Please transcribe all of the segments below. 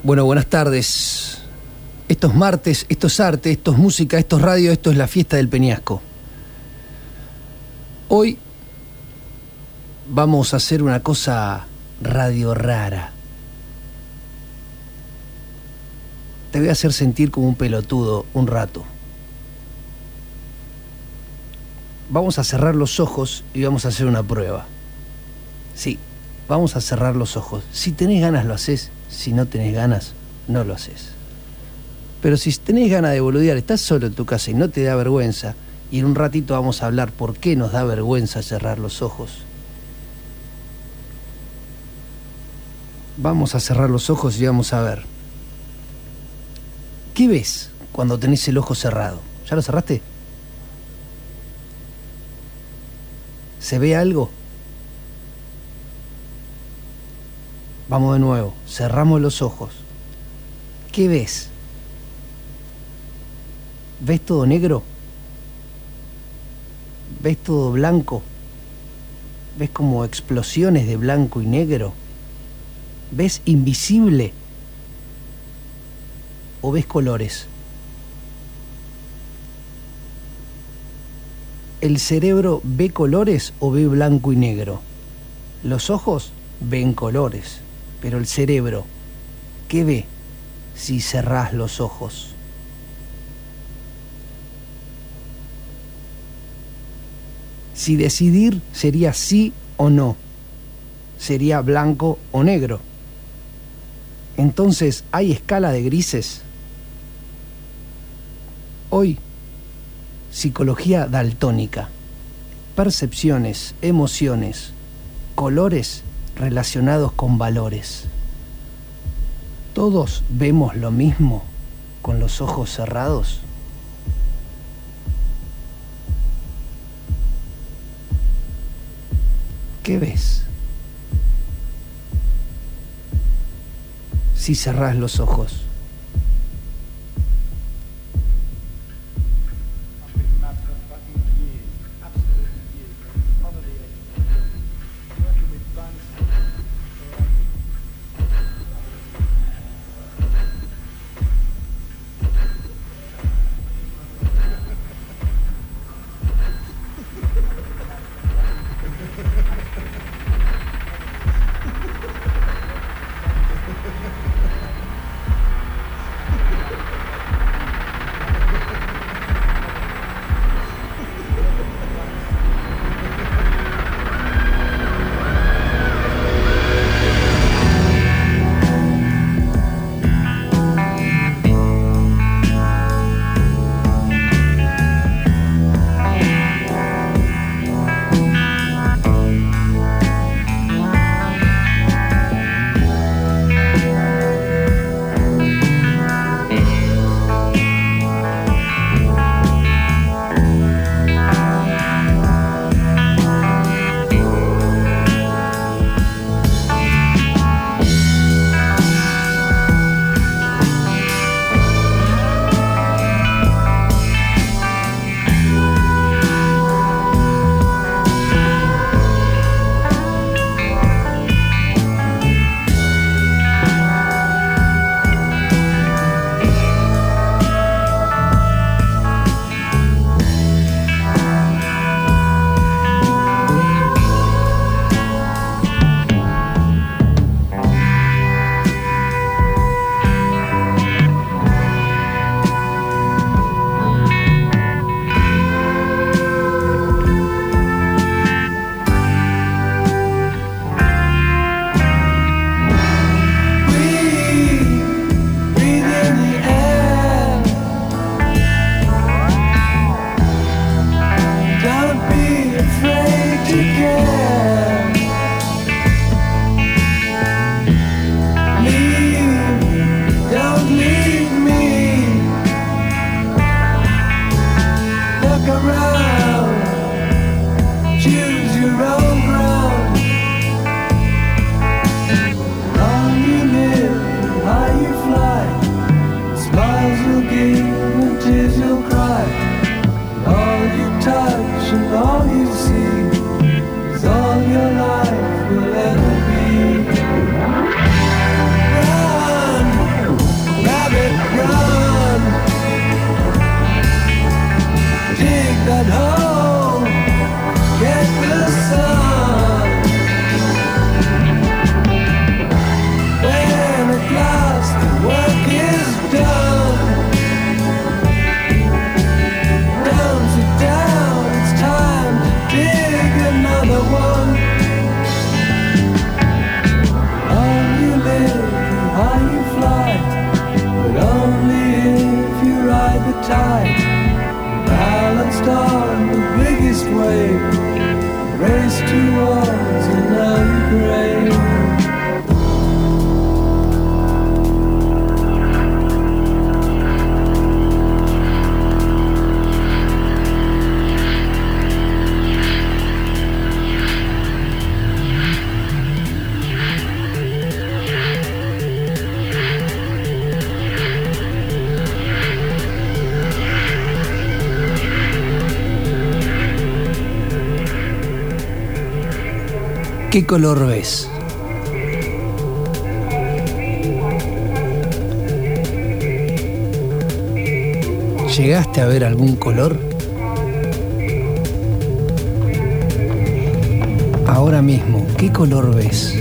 Bueno, buenas tardes. Esto es martes, esto es arte, esto es música, esto es radio, esto es la fiesta del Peñasco. Hoy vamos a hacer una cosa radio rara. Te voy a hacer sentir como un pelotudo un rato. Vamos a cerrar los ojos y vamos a hacer una prueba. Sí, vamos a cerrar los ojos. Si tenés ganas lo haces, si no tenés ganas no lo haces. Pero si tenés ganas de boludear, estás solo en tu casa y no te da vergüenza, y en un ratito vamos a hablar por qué nos da vergüenza cerrar los ojos. Vamos a cerrar los ojos y vamos a ver. ¿Qué ves cuando tenés el ojo cerrado? ¿Ya lo cerraste? ¿Se ve algo? Vamos de nuevo, cerramos los ojos. ¿Qué ves? ¿Ves todo negro? ¿Ves todo blanco? ¿Ves como explosiones de blanco y negro? ¿Ves invisible? ¿O ves colores? ¿El cerebro ve colores o ve blanco y negro? Los ojos ven colores, pero el cerebro, ¿qué ve si cerrás los ojos? Si decidir sería sí o no, sería blanco o negro. Entonces, ¿hay escala de grises? Hoy, psicología daltónica, percepciones, emociones, colores relacionados con valores. ¿Todos vemos lo mismo con los ojos cerrados? ¿Qué ves? Si cerrás los ojos. ¿Qué color ves? ¿Llegaste a ver algún color? Ahora mismo, ¿qué color ves?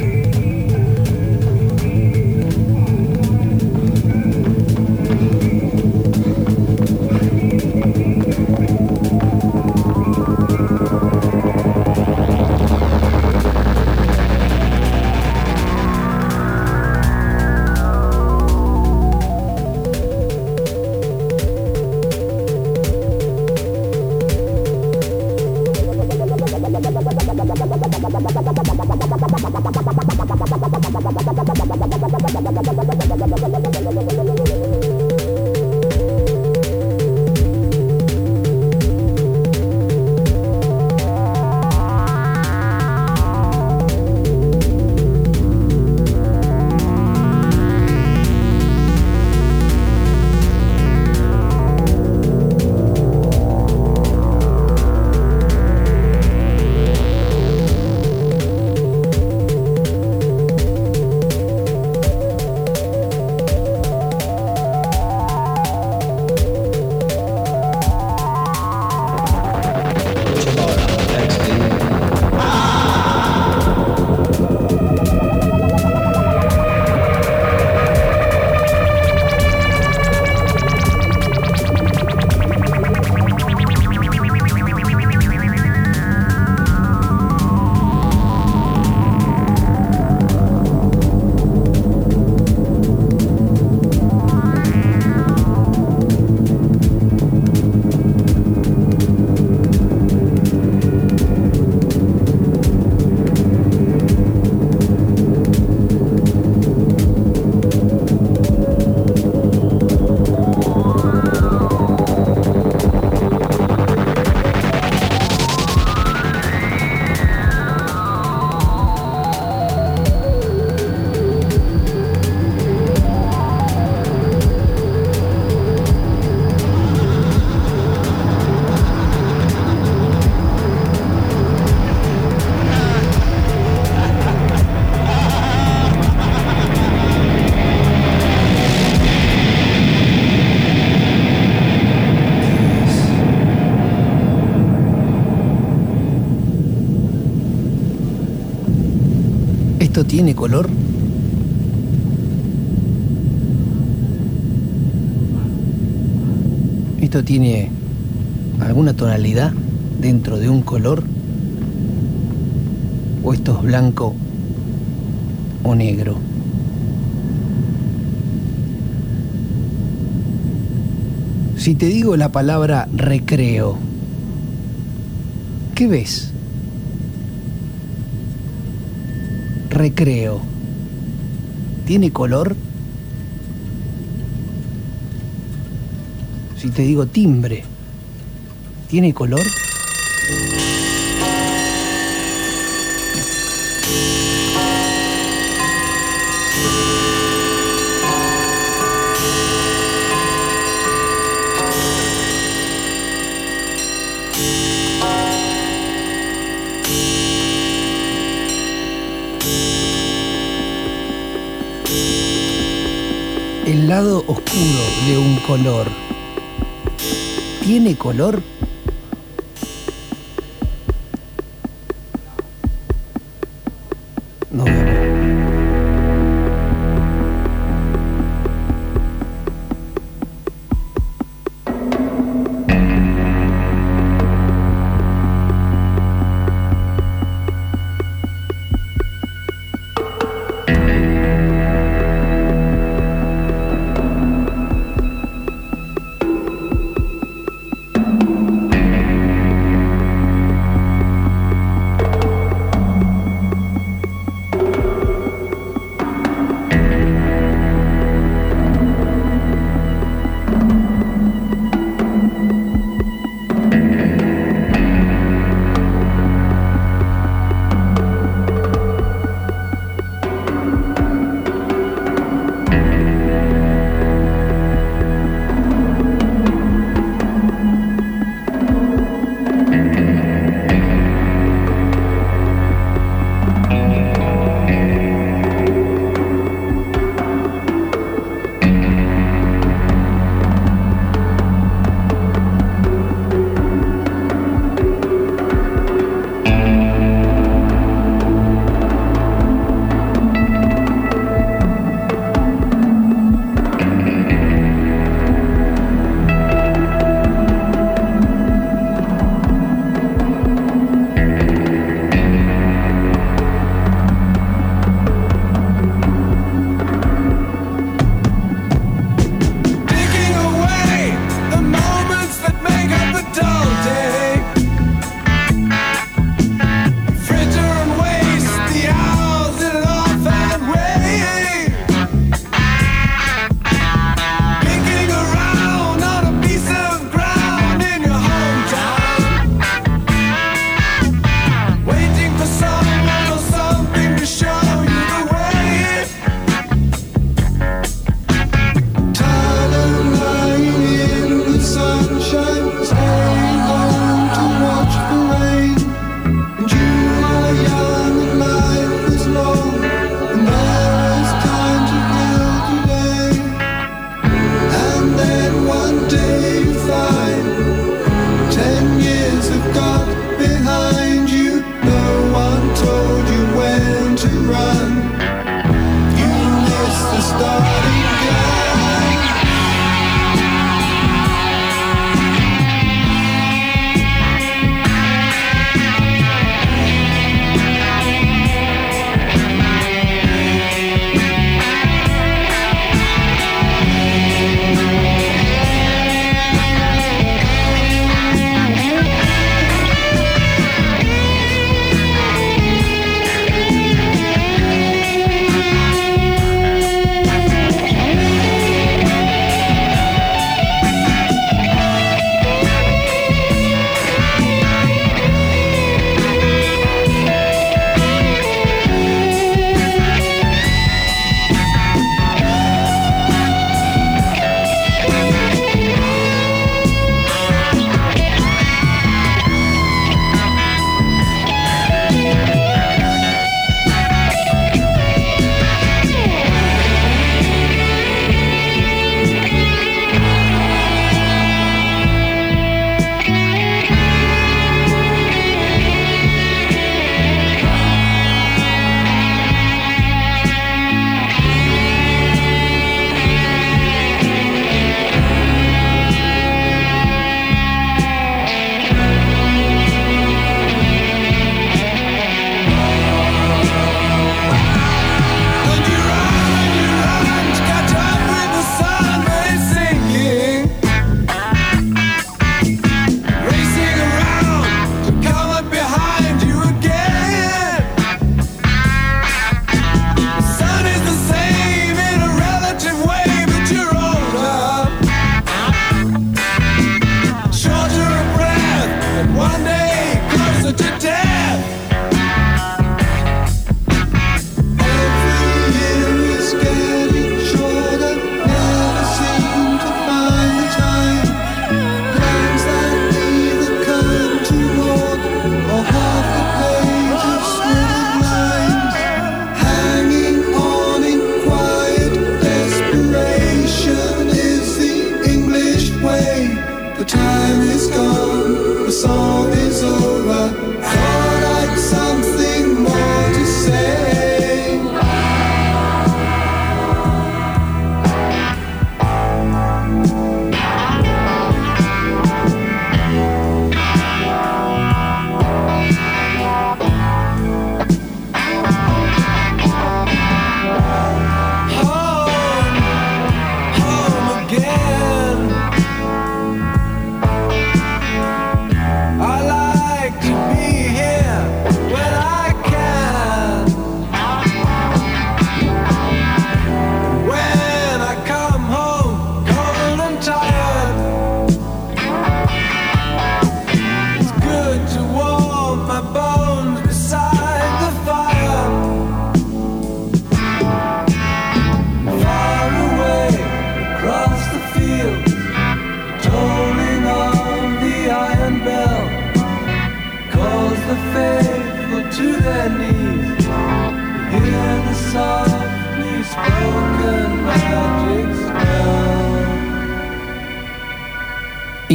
Tiene color? ¿Esto tiene alguna tonalidad dentro de un color? ¿O esto es blanco o negro? Si te digo la palabra recreo, ¿qué ves? Recreo. ¿Tiene color? Si te digo timbre, ¿tiene color? Lado oscuro de un color. ¿Tiene color?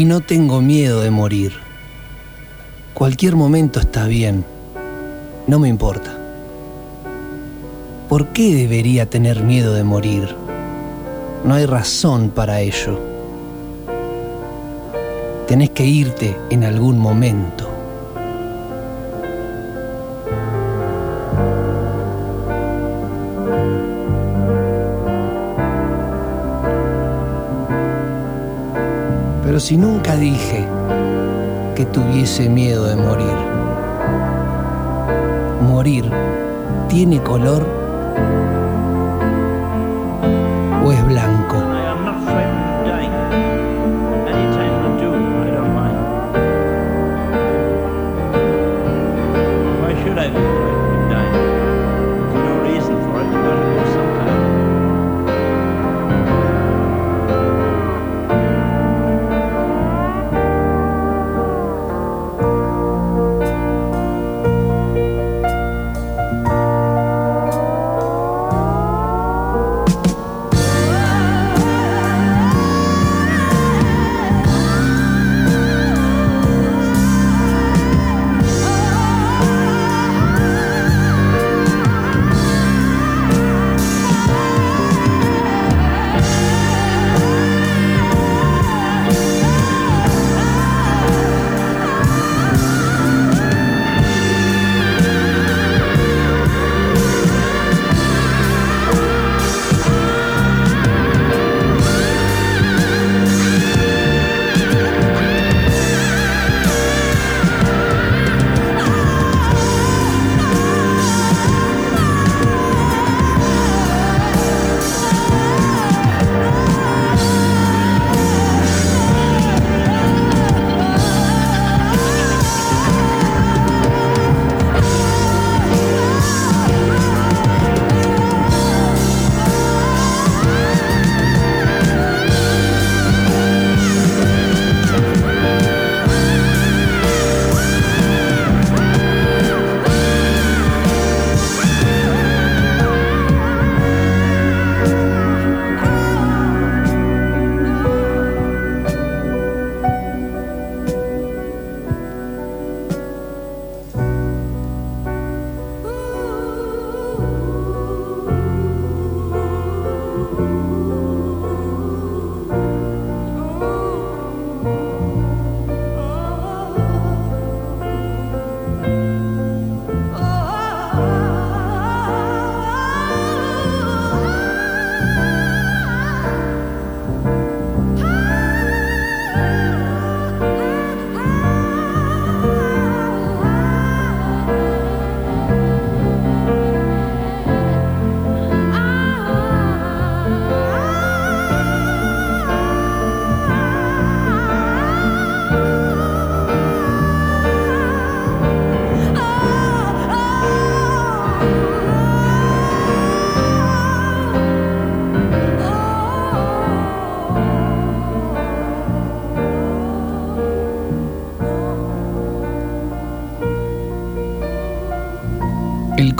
Y no tengo miedo de morir. Cualquier momento está bien. No me importa. ¿Por qué debería tener miedo de morir? No hay razón para ello. Tenés que irte en algún momento. Si nunca dije que tuviese miedo de morir, morir tiene color o es blanco.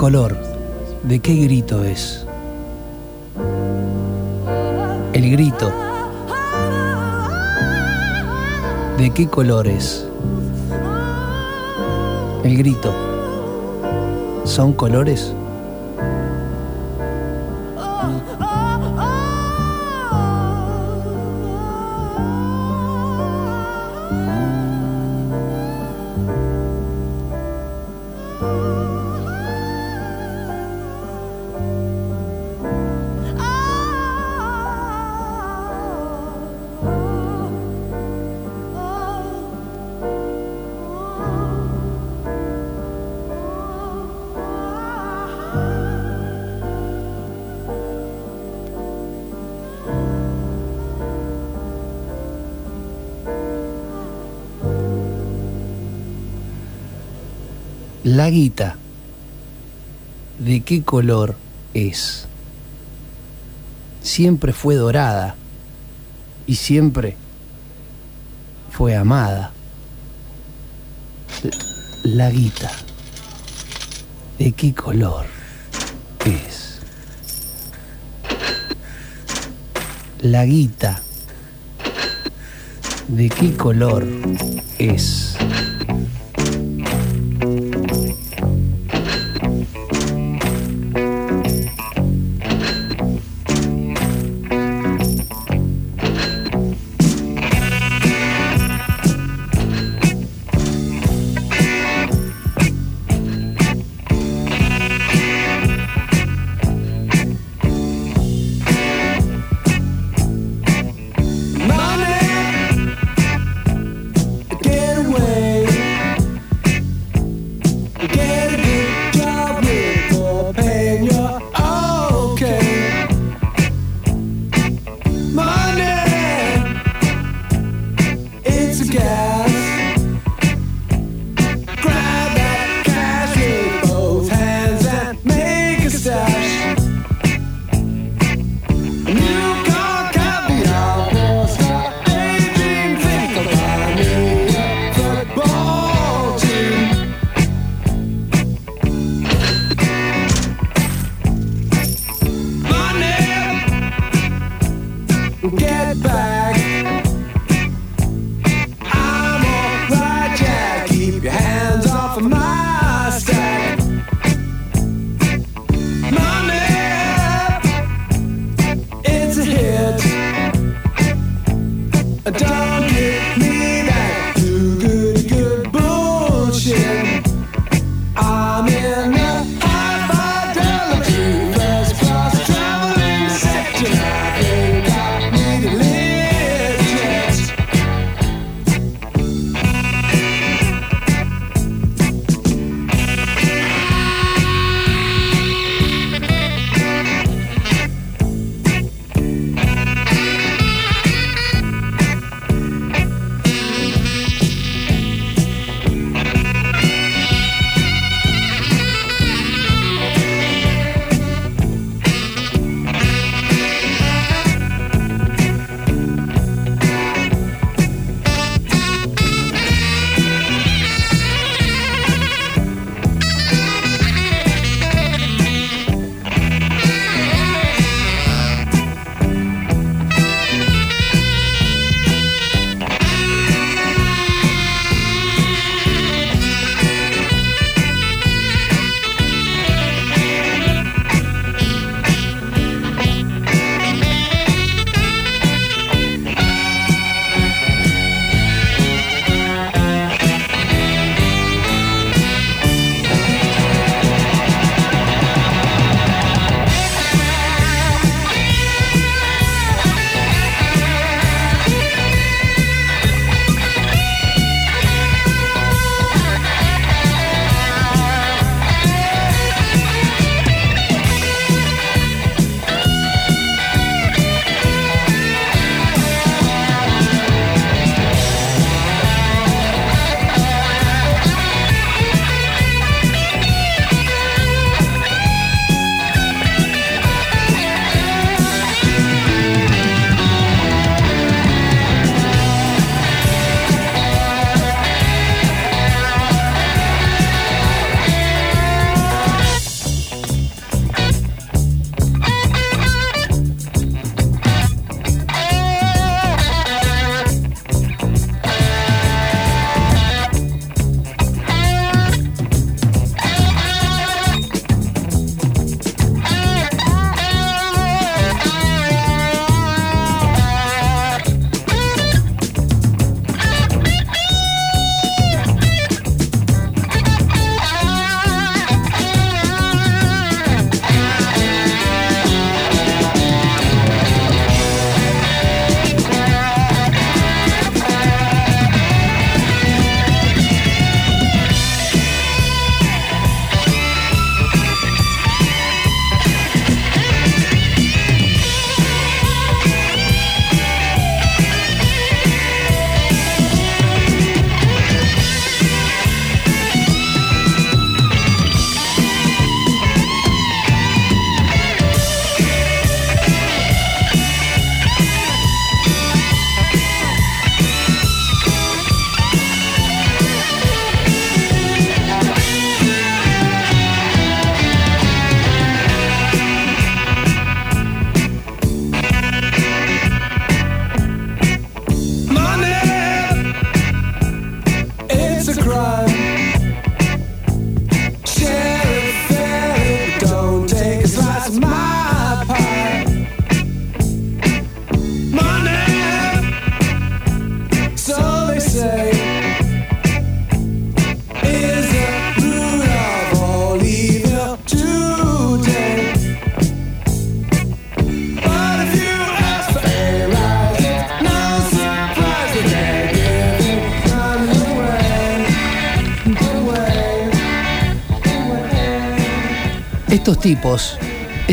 color, de qué grito es. El grito. ¿De qué color es? El grito. ¿Son colores? La guita, ¿de qué color es? Siempre fue dorada y siempre fue amada. La guita, ¿de qué color es? La guita, ¿de qué color es?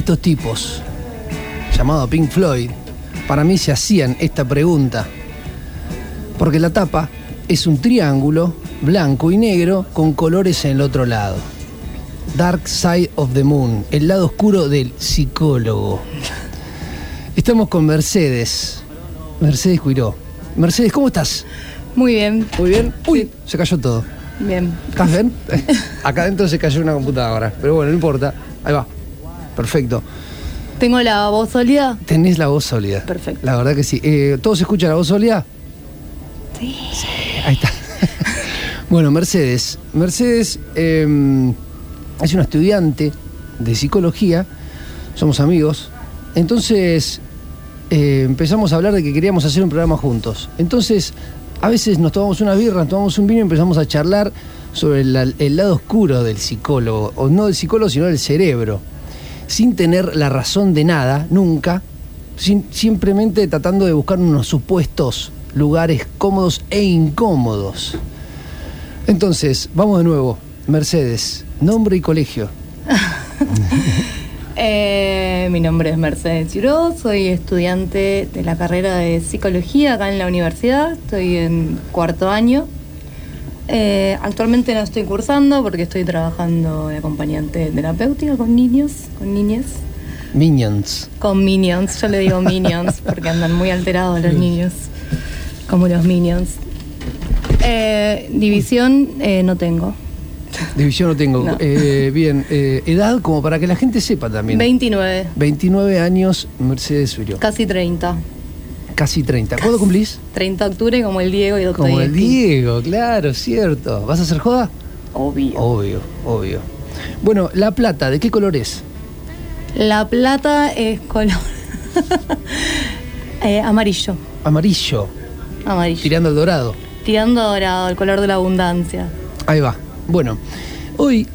Estos tipos, llamado Pink Floyd, para mí se hacían esta pregunta. Porque la tapa es un triángulo blanco y negro con colores en el otro lado. Dark Side of the Moon, el lado oscuro del psicólogo. Estamos con Mercedes. Mercedes Cuiró. Mercedes, ¿cómo estás? Muy bien, Muy bien. Uy, se cayó todo. bien. ¿Estás bien? Acá adentro se cayó una computadora. Pero bueno, no importa. Ahí va. Perfecto. ¿Tengo la voz sólida? Tenés la voz sólida. Perfecto. La verdad que sí. Eh, ¿Todos escuchan la voz sólida? Sí. Ahí está. bueno, Mercedes. Mercedes eh, es una estudiante de psicología. Somos amigos. Entonces eh, empezamos a hablar de que queríamos hacer un programa juntos. Entonces, a veces nos tomamos unas birras, nos tomamos un vino y empezamos a charlar sobre el, el lado oscuro del psicólogo. O no del psicólogo, sino del cerebro. Sin tener la razón de nada, nunca. sin- simplemente tratando de buscar unos supuestos lugares cómodos e incómodos. Entonces, vamos de nuevo. Mercedes, nombre y colegio. Eh, mi nombre es Mercedes Chiró, soy estudiante de la carrera de psicología acá en la universidad, estoy en cuarto año. Eh, actualmente no estoy cursando porque estoy trabajando de acompañante terapéutica con niños, con niñas, Minions. con minions, yo le digo minions porque andan muy alterados los niños, como los minions. Eh, división eh, no tengo, División no tengo. No. Eh, bien, eh, edad como para que la gente sepa también. 29, 29 años, Mercedes Urió. casi 30. Casi 30. ¿Cuándo cumplís? 30 de octubre como el Diego y Doctor Como el Diego, claro, cierto. ¿Vas a hacer joda? Obvio. Obvio, obvio. Bueno, la plata, ¿de qué color es? La plata es color eh, amarillo. Amarillo, Amarillo. tirando al dorado. Tirando dorado, el color de la abundancia. Ahí va. Bueno, hoy,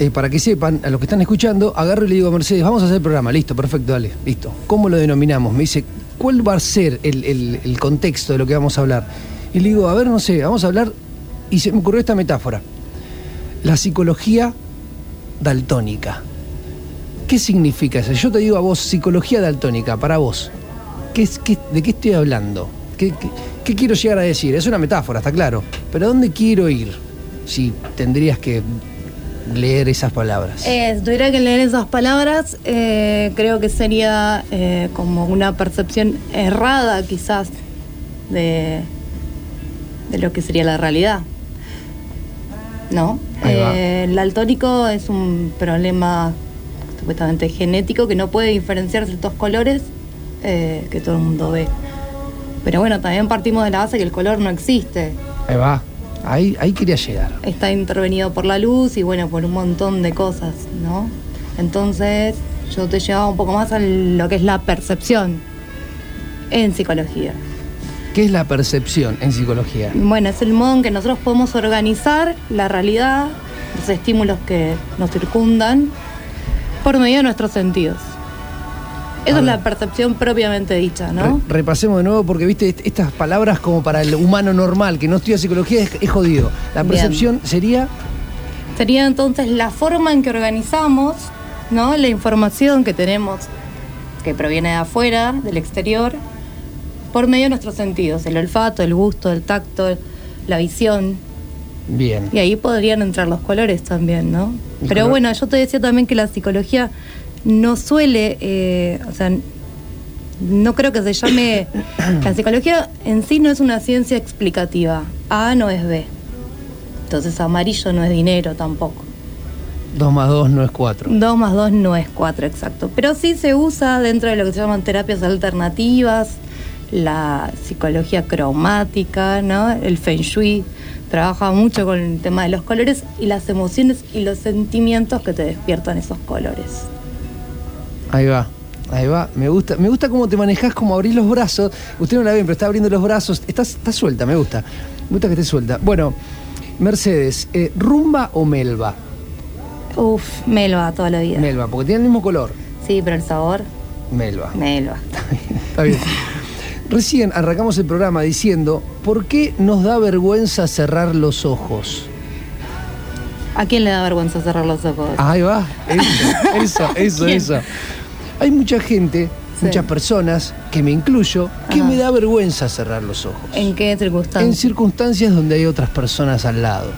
eh, para que sepan, a los que están escuchando, agarro y le digo a Mercedes, vamos a hacer el programa. Listo, perfecto, dale, listo. ¿Cómo lo denominamos? Me dice, ¿cuál va a ser el, el- contexto de lo que vamos a hablar? Y le digo, a ver, no sé, vamos a hablar, y se me ocurrió esta metáfora. La psicología daltónica. ¿Qué significa eso? Yo te digo a vos, psicología daltónica, para vos. ¿Qué es, ¿De qué estoy hablando? ¿Qué, qué- qué quiero llegar a decir? Es una metáfora, está claro. Pero ¿a dónde quiero ir? Si tendrías que leer esas palabras. Eh, si tuviera que leer esas palabras, eh, creo que sería eh, como una percepción errada quizás de, de lo que sería la realidad. ¿No? Eh, el daltónico es un problema supuestamente genético que no puede diferenciar ciertos colores eh, que todo el mundo ve. Pero bueno, también partimos de la base que el color no existe. Ahí va. Ahí, ahí quería llegar. está intervenido por la luz y bueno, por un montón de cosas, ¿no? Entonces, yo te llevaba un poco más a lo que es la percepción en psicología. ¿Qué es la percepción en psicología? Bueno, es el modo en que nosotros podemos organizar la realidad, los estímulos que nos circundan, por medio de nuestros sentidos. Esa es la percepción propiamente dicha, ¿no? Re- repasemos de nuevo porque, viste, est- estas palabras como para el humano normal que no estudia psicología es, es jodido. La Bien. percepción sería... Sería entonces la forma en que organizamos, ¿no? La información que tenemos, que proviene de afuera, del exterior, por medio de nuestros sentidos, el olfato, el gusto, el tacto, la visión. Bien. Y ahí podrían entrar los colores también, ¿no? El Pero color. bueno, yo te decía también que la psicología no suele, eh, o sea, no creo que se llame... La psicología en sí no es una ciencia explicativa. A no es B. Entonces amarillo no es dinero tampoco. 2 más 2 no es 4. 2 más 2 no es 4, exacto. Pero sí se usa dentro de lo que se llaman terapias alternativas, la psicología cromática, ¿no? El feng shui. Trabaja mucho con el tema de los colores y las emociones y los sentimientos que te despiertan esos colores. Ahí va. Ahí va, me gusta, me gusta cómo te manejas, cómo abrís los brazos. Usted no la ven, pero está abriendo los brazos. Estás, está suelta, me gusta. Me gusta que esté suelta. Bueno, Mercedes, eh, ¿rumba o melva? Uf, melva toda la vida. Melva, porque tiene el mismo color. Sí, pero el sabor, Melva. melva. Está bien. Recién arrancamos el programa diciendo, ¿por qué nos da vergüenza cerrar los ojos? ¿A quién le da vergüenza cerrar los ojos? Ahí va, eso, eso, eso, eso. Hay mucha gente, Sí. muchas personas, que me incluyo, que Ajá. me da vergüenza cerrar los ojos. ¿En qué En circunstancias? circunstancias donde hay otras personas al lado.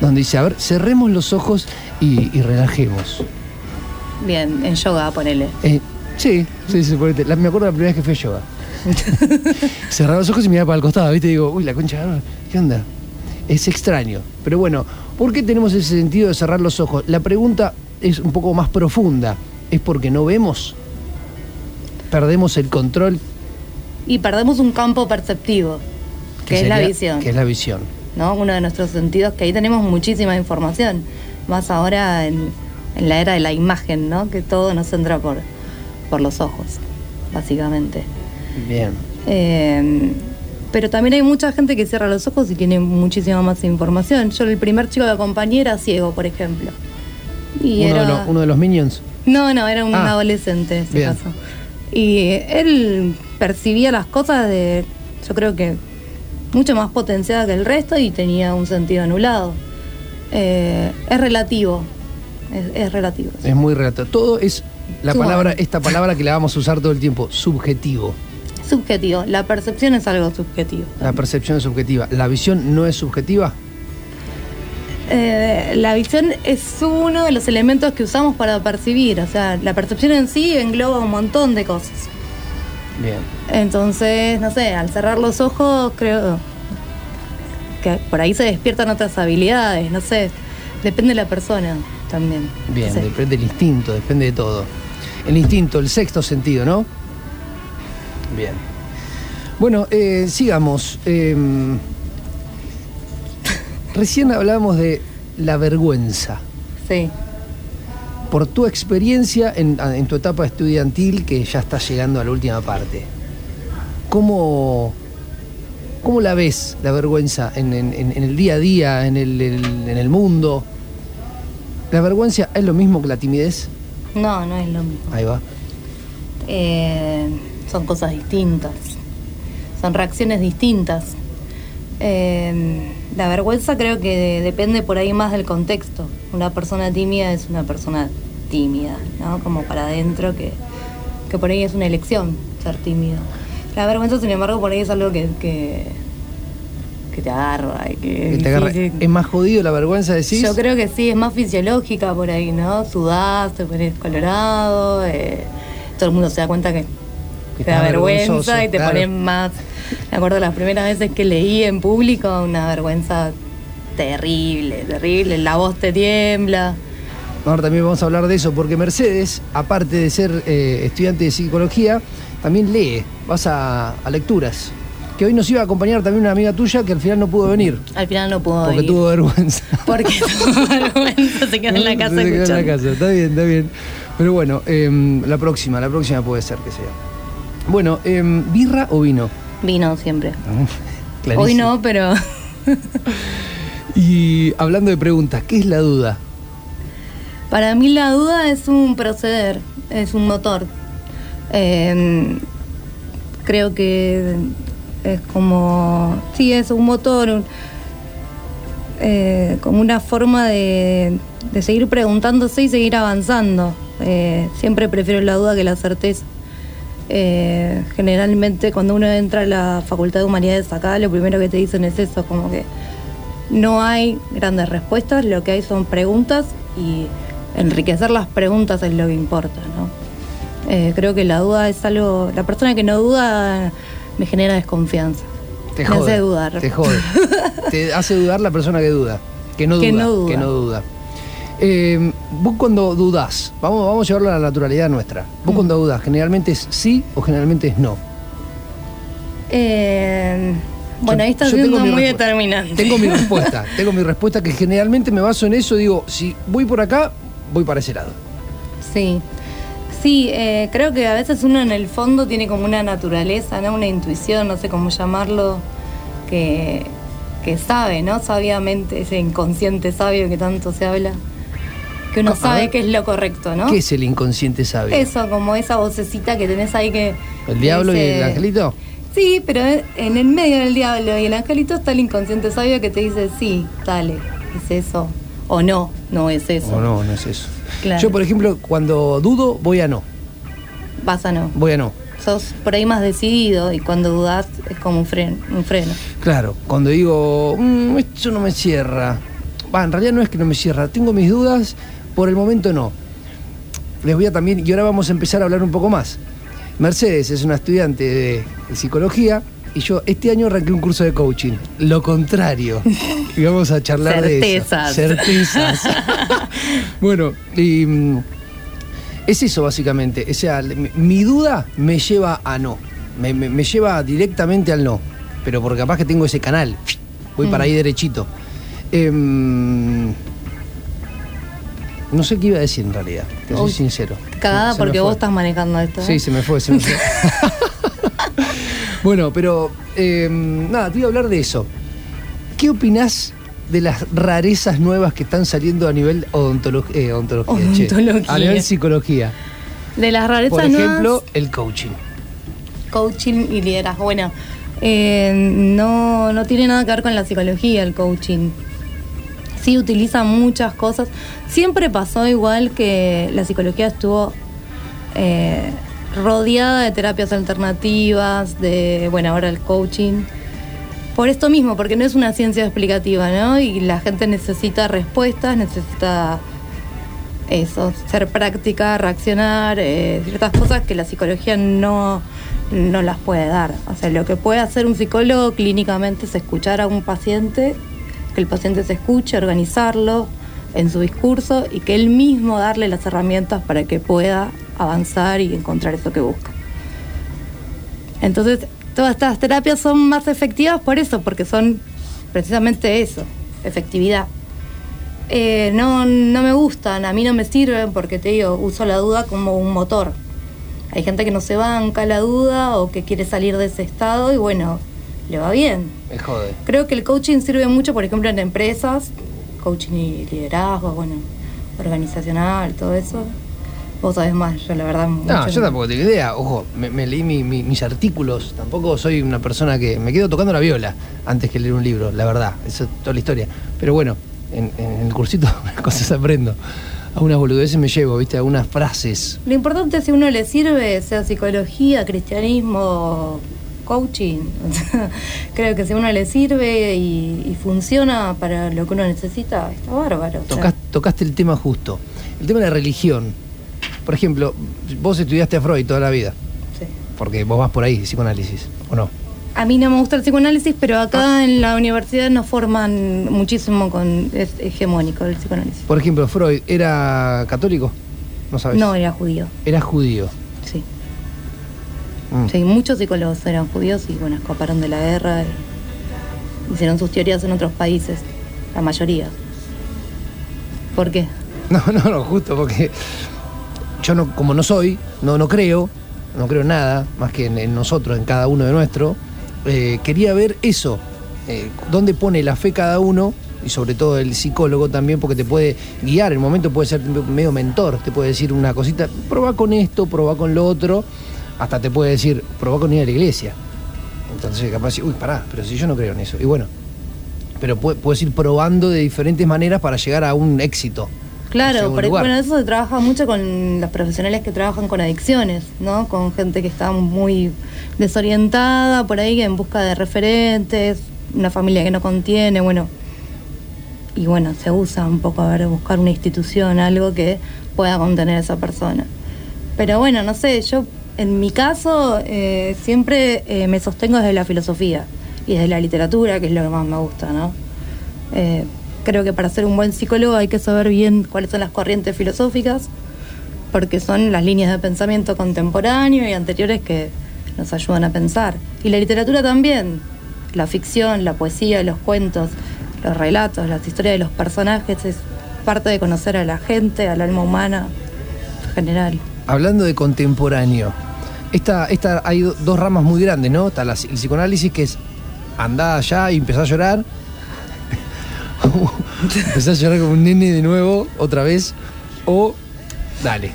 Donde dice, a ver, cerremos los ojos y, y relajemos. Bien, en yoga, ponele. Eh, sí, sí, sí, ponete. La- me acuerdo la primera vez que fui a yoga. Cerrar los ojos y mirar para el costado, ¿viste? Y digo, uy, la concha, ¿qué onda? Es extraño. Pero bueno, ¿por qué tenemos ese sentido de cerrar los ojos? La pregunta es un poco más profunda. ¿Es porque no vemos? ¿Perdemos el control? Y perdemos un campo perceptivo, que es la visión. Que es la visión. ¿no? Uno de nuestros sentidos, que ahí tenemos muchísima información, más ahora en, en la era de la imagen, ¿no? Que todo nos entra por, por los ojos, básicamente. Bien. Eh, pero también hay mucha gente que cierra los ojos y tiene muchísima más información. Yo, el primer chico que acompañé era ciego, por ejemplo. Y Uno, era... de los, uno de los minions. No, no, era un Ah, adolescente en ese bien. caso. Y él percibía las cosas de, yo creo que mucho más potenciada que el resto y tenía un sentido anulado. Eh, es relativo, es, es relativo. Es muy relativo. Todo es la Sumado. palabra, esta palabra que la vamos a usar todo el tiempo, subjetivo. Subjetivo, la percepción es algo subjetivo. La percepción es subjetiva. ¿La visión no es subjetiva? Eh, la visión es uno de los elementos que usamos para percibir, o sea, la percepción en sí engloba un montón de cosas. Bien. Entonces, no sé, al cerrar los ojos creo que por ahí se despiertan otras habilidades, no sé, depende de la persona también. Bien, No sé. depende del instinto, depende de todo. El instinto, el sexto sentido, ¿no? Bien. Bueno, eh, sigamos. Eh, recién hablábamos de la vergüenza. Sí. Por tu experiencia en, en tu etapa estudiantil, que ya está llegando a la última parte, ¿cómo, cómo la ves, la vergüenza, en, en- en- en el día a día, en el, el- en el mundo? ¿La vergüenza es lo mismo que la timidez? No, no es lo mismo. Ahí va. Eh, son cosas distintas, son reacciones distintas. Eh, la vergüenza creo que de- depende por ahí más del contexto. Una persona tímida es una persona tímida, ¿no? Como para adentro, que, que por ahí es una elección ser tímido. La vergüenza, sin embargo, por ahí es algo que, que, que te agarra. Y que, Que te agarra- sí, sí. ¿Es más jodido la vergüenza, decís? Yo creo que sí, es más fisiológica por ahí, ¿no? Sudás, te pones colorado, eh, todo el mundo se da cuenta que Que te da vergüenza vergonzoso, y te claro. pones más. Me acuerdo las primeras veces que leí en público, una vergüenza terrible, terrible, la voz te tiembla. Ahora también vamos a hablar de eso, porque Mercedes, aparte de ser eh, estudiante de psicología, también lee, vas a, a lecturas. Que hoy nos iba a acompañar también una amiga tuya que al final no pudo venir, Al final no puedo porque ir. tuvo vergüenza. Porque tuvo vergüenza, se quedó en la casa Se quedó en la casa, está bien, está bien. Pero bueno, em, la próxima, la próxima puede ser que sea. Bueno, em, ¿birra o vino? Vino siempre. Clarísimo. Hoy no, pero Y hablando de preguntas, ¿qué es la duda? Para mí la duda es un proceder, es un motor. Eh, creo que es como, sí, es un motor, eh, como una forma de, de seguir preguntándose y seguir avanzando. Eh, siempre prefiero la duda que la certeza. Eh, generalmente cuando uno entra a la Facultad de Humanidades acá, lo primero que te dicen es eso, como que no hay grandes respuestas, lo que hay son preguntas y enriquecer las preguntas es lo que importa, ¿no? Eh, creo que la duda es algo, la persona que no duda me genera desconfianza. Te me jode. hace dudar. Te jode. te hace dudar la persona que duda. Que no duda. Que no duda. Que no duda. Eh, vos cuando dudás, vamos, vamos a llevarlo a la naturalidad nuestra. Vos Mm. cuando dudás, ¿generalmente es sí o generalmente es no? Eh, bueno, ahí estás siendo muy determinante. Tengo mi respuesta. tengo mi respuesta que generalmente me baso en eso. Digo, si voy por acá, voy para ese lado. Sí, sí, eh, creo que a veces uno en el fondo tiene como una naturaleza, ¿no? Una intuición, no sé cómo llamarlo, que, que sabe, ¿no? Sabiamente, ese inconsciente sabio que tanto se habla, que uno sabe que es lo correcto, ¿no? ¿Qué es el inconsciente sabio? Eso, como esa vocecita que tenés ahí que... ¿El diablo y el angelito? Sí, pero en el medio del diablo y el angelito está el inconsciente sabio que te dice, sí, dale, es eso. O no, no es eso. O no, no es eso. Claro. Yo, por ejemplo, cuando dudo, voy a no. Vas a no. Voy a no. Sos por ahí más decidido y cuando dudás es como un freno. Un freno. Claro, cuando digo, "Mm, esto no me cierra. Va, en realidad no es que no me cierra, tengo mis dudas, por el momento no. Les voy a también, y ahora vamos a empezar a hablar un poco más. Mercedes es una estudiante de, de psicología y yo este año arranqué un curso de coaching. Lo contrario. Y vamos a charlar Certezas. de eso. Certezas. bueno, y mm, es eso básicamente. O sea, mi, duda me lleva a no. Me, me- me lleva directamente al no. Pero porque capaz que tengo ese canal. Voy para ahí derechito. Em, no sé qué iba a decir en realidad. Te soy sincero. Cagada Se porque vos estás manejando esto. ¿eh? Sí, se me fue, se me fue. bueno, pero em, nada, te iba a hablar de eso. ¿Qué opinás de las rarezas nuevas que están saliendo a nivel odontolo- eh, ontología? che? Odontología. a nivel psicología. De las rarezas Por ejemplo, nuevas, el coaching. coaching y liderazgo. Bueno, eh, no, no tiene nada que ver con la psicología el coaching. Sí utiliza muchas cosas. Siempre pasó igual que la psicología estuvo eh, rodeada de terapias alternativas, de, bueno, ahora el coaching. Por esto mismo, porque no es una ciencia explicativa, ¿no? Y la gente necesita respuestas, necesita eso, ser práctica, reaccionar, eh, ciertas cosas que la psicología no, no las puede dar. O sea, lo que puede hacer un psicólogo clínicamente es escuchar a un paciente, que el paciente se escuche, organizarlo en su discurso y que él mismo darle las herramientas para que pueda avanzar y encontrar eso que busca. Entonces, todas estas terapias son más efectivas por eso, porque son precisamente eso, efectividad. Eh, no, no me gustan, a mí no me sirven porque te digo, uso la duda como un motor. Hay gente que no se banca la duda o que quiere salir de ese estado y bueno, le va bien. Me jode. Creo que el coaching sirve mucho, por ejemplo, en empresas, coaching y liderazgo, bueno, organizacional, todo eso. Vos sabés más, yo la verdad... No, yo tampoco tengo idea. Ojo, me, me leí mi- mi- mis artículos. Tampoco soy una persona que. Me quedo tocando la viola antes que leer un libro, la verdad. Eso es toda la historia. Pero bueno, en, en el cursito cosas aprendo. A unas boludeces me llevo, ¿viste? A unas frases. Lo importante es si a uno le sirve, sea psicología, cristianismo, coaching. Creo que si a uno le sirve y, y funciona para lo que uno necesita, está bárbaro. Tocas- tocaste el tema justo. El tema de la religión. Por ejemplo, vos estudiaste a Freud toda la vida. sí. Porque vos vas por ahí, psicoanálisis, ¿o no? A mí no me gusta el psicoanálisis, pero acá en la universidad nos forman muchísimo con es hegemónico el psicoanálisis. Por ejemplo, Freud, ¿era católico? No sabes. No, era judío, Era judío. Mm. Sí, muchos psicólogos eran judíos y bueno, escaparon de la guerra y hicieron sus teorías en otros países, la mayoría. ¿Por qué? No, no, no, justo porque yo no, como no soy, no, no creo, no creo en nada, más que en, en nosotros, en cada uno de nuestro, eh, quería ver eso, eh, dónde pone la fe cada uno, y sobre todo el psicólogo también, porque te puede guiar, en el momento puede ser medio mentor, te puede decir una cosita, probá con esto, probá con lo otro, hasta te puede decir, probá con ir a la iglesia. Entonces capaz, uy, pará, pero si yo no creo en eso. Y bueno, pero pu- puedes ir probando de diferentes maneras para llegar a un éxito. Claro, lugar. bueno, eso se trabaja mucho con los profesionales que trabajan con adicciones, ¿no? Con gente que está muy desorientada, por ahí en busca de referentes, una familia que no contiene, bueno. Y bueno, se usa un poco a ver, buscar una institución, algo que pueda contener a esa persona. Pero bueno, no sé, yo en mi caso eh, siempre eh, me sostengo desde la filosofía y desde la literatura, que es lo que más me gusta, ¿no? Eh, creo que para ser un buen psicólogo hay que saber bien cuáles son las corrientes filosóficas, porque son las líneas de pensamiento contemporáneo y anteriores que nos ayudan a pensar. Y la literatura también, la ficción, la poesía, los cuentos, los relatos, las historias de los personajes, es parte de conocer a la gente, al alma humana en general. Hablando de contemporáneo, esta, esta, hay do- dos ramas muy grandes, ¿no? Está el psicoanálisis que es andá allá y empezá a llorar. empezá a llorar como un nene de nuevo, otra vez. O dale,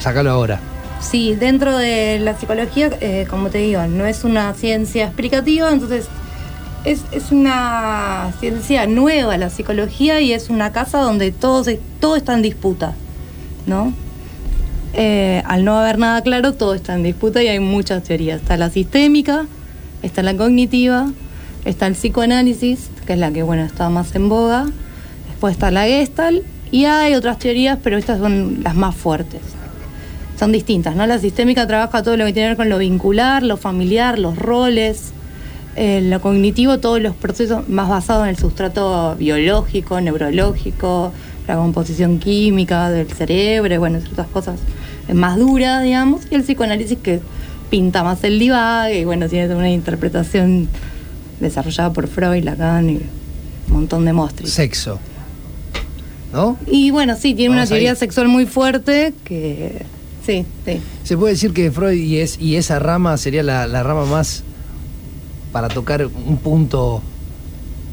sácalo ahora. Sí, dentro de la psicología, eh, como te digo, no es una ciencia explicativa, entonces es, es una ciencia nueva la psicología y es una casa donde todo, todo está en disputa, ¿no? Eh, al no haber nada claro, todo está en disputa y hay muchas teorías. Está la sistémica, está la cognitiva, está el psicoanálisis, que es la que bueno está más en boga. Después está la Gestalt y hay otras teorías, pero estas son las más fuertes. Son distintas, ¿no? La sistémica trabaja todo lo que tiene que ver con lo vincular, lo familiar, los roles. Eh, lo cognitivo, todos los procesos más basados en el sustrato biológico, neurológico, la composición química del cerebro, y bueno, ciertas cosas más duras, digamos. Y el psicoanálisis que pinta más el divague y bueno, tiene una interpretación desarrollada por Freud, Lacan y un montón de monstruos. Sexo. ¿No? Y bueno, sí, tiene Vamos una teoría ahí. sexual muy fuerte que... Sí, sí. Se puede decir que Freud y, es, y esa rama sería la, la rama más para tocar un punto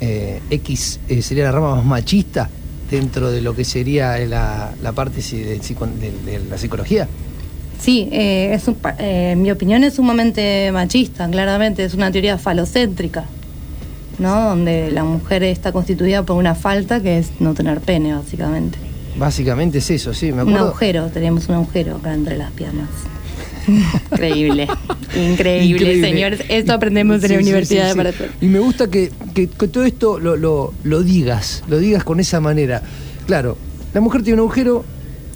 eh, X, eh, sería la rama más machista dentro de lo que sería la, la parte de, de- de la psicología. Sí, eh, es un eh, en mi opinión es sumamente machista, claramente, es una teoría falocéntrica, ¿no? Donde la mujer está constituida por una falta que es no tener pene, básicamente. Básicamente es eso, sí, me Un acuerdo. agujero, tenemos un agujero acá entre las piernas. Increíble, increíble, Increíble. señores. Esto aprendemos en la sí, Universidad sí, de. Maratón. Y me gusta que, que- que todo esto lo, lo- lo digas, lo digas con esa manera. Claro, la mujer tiene un agujero,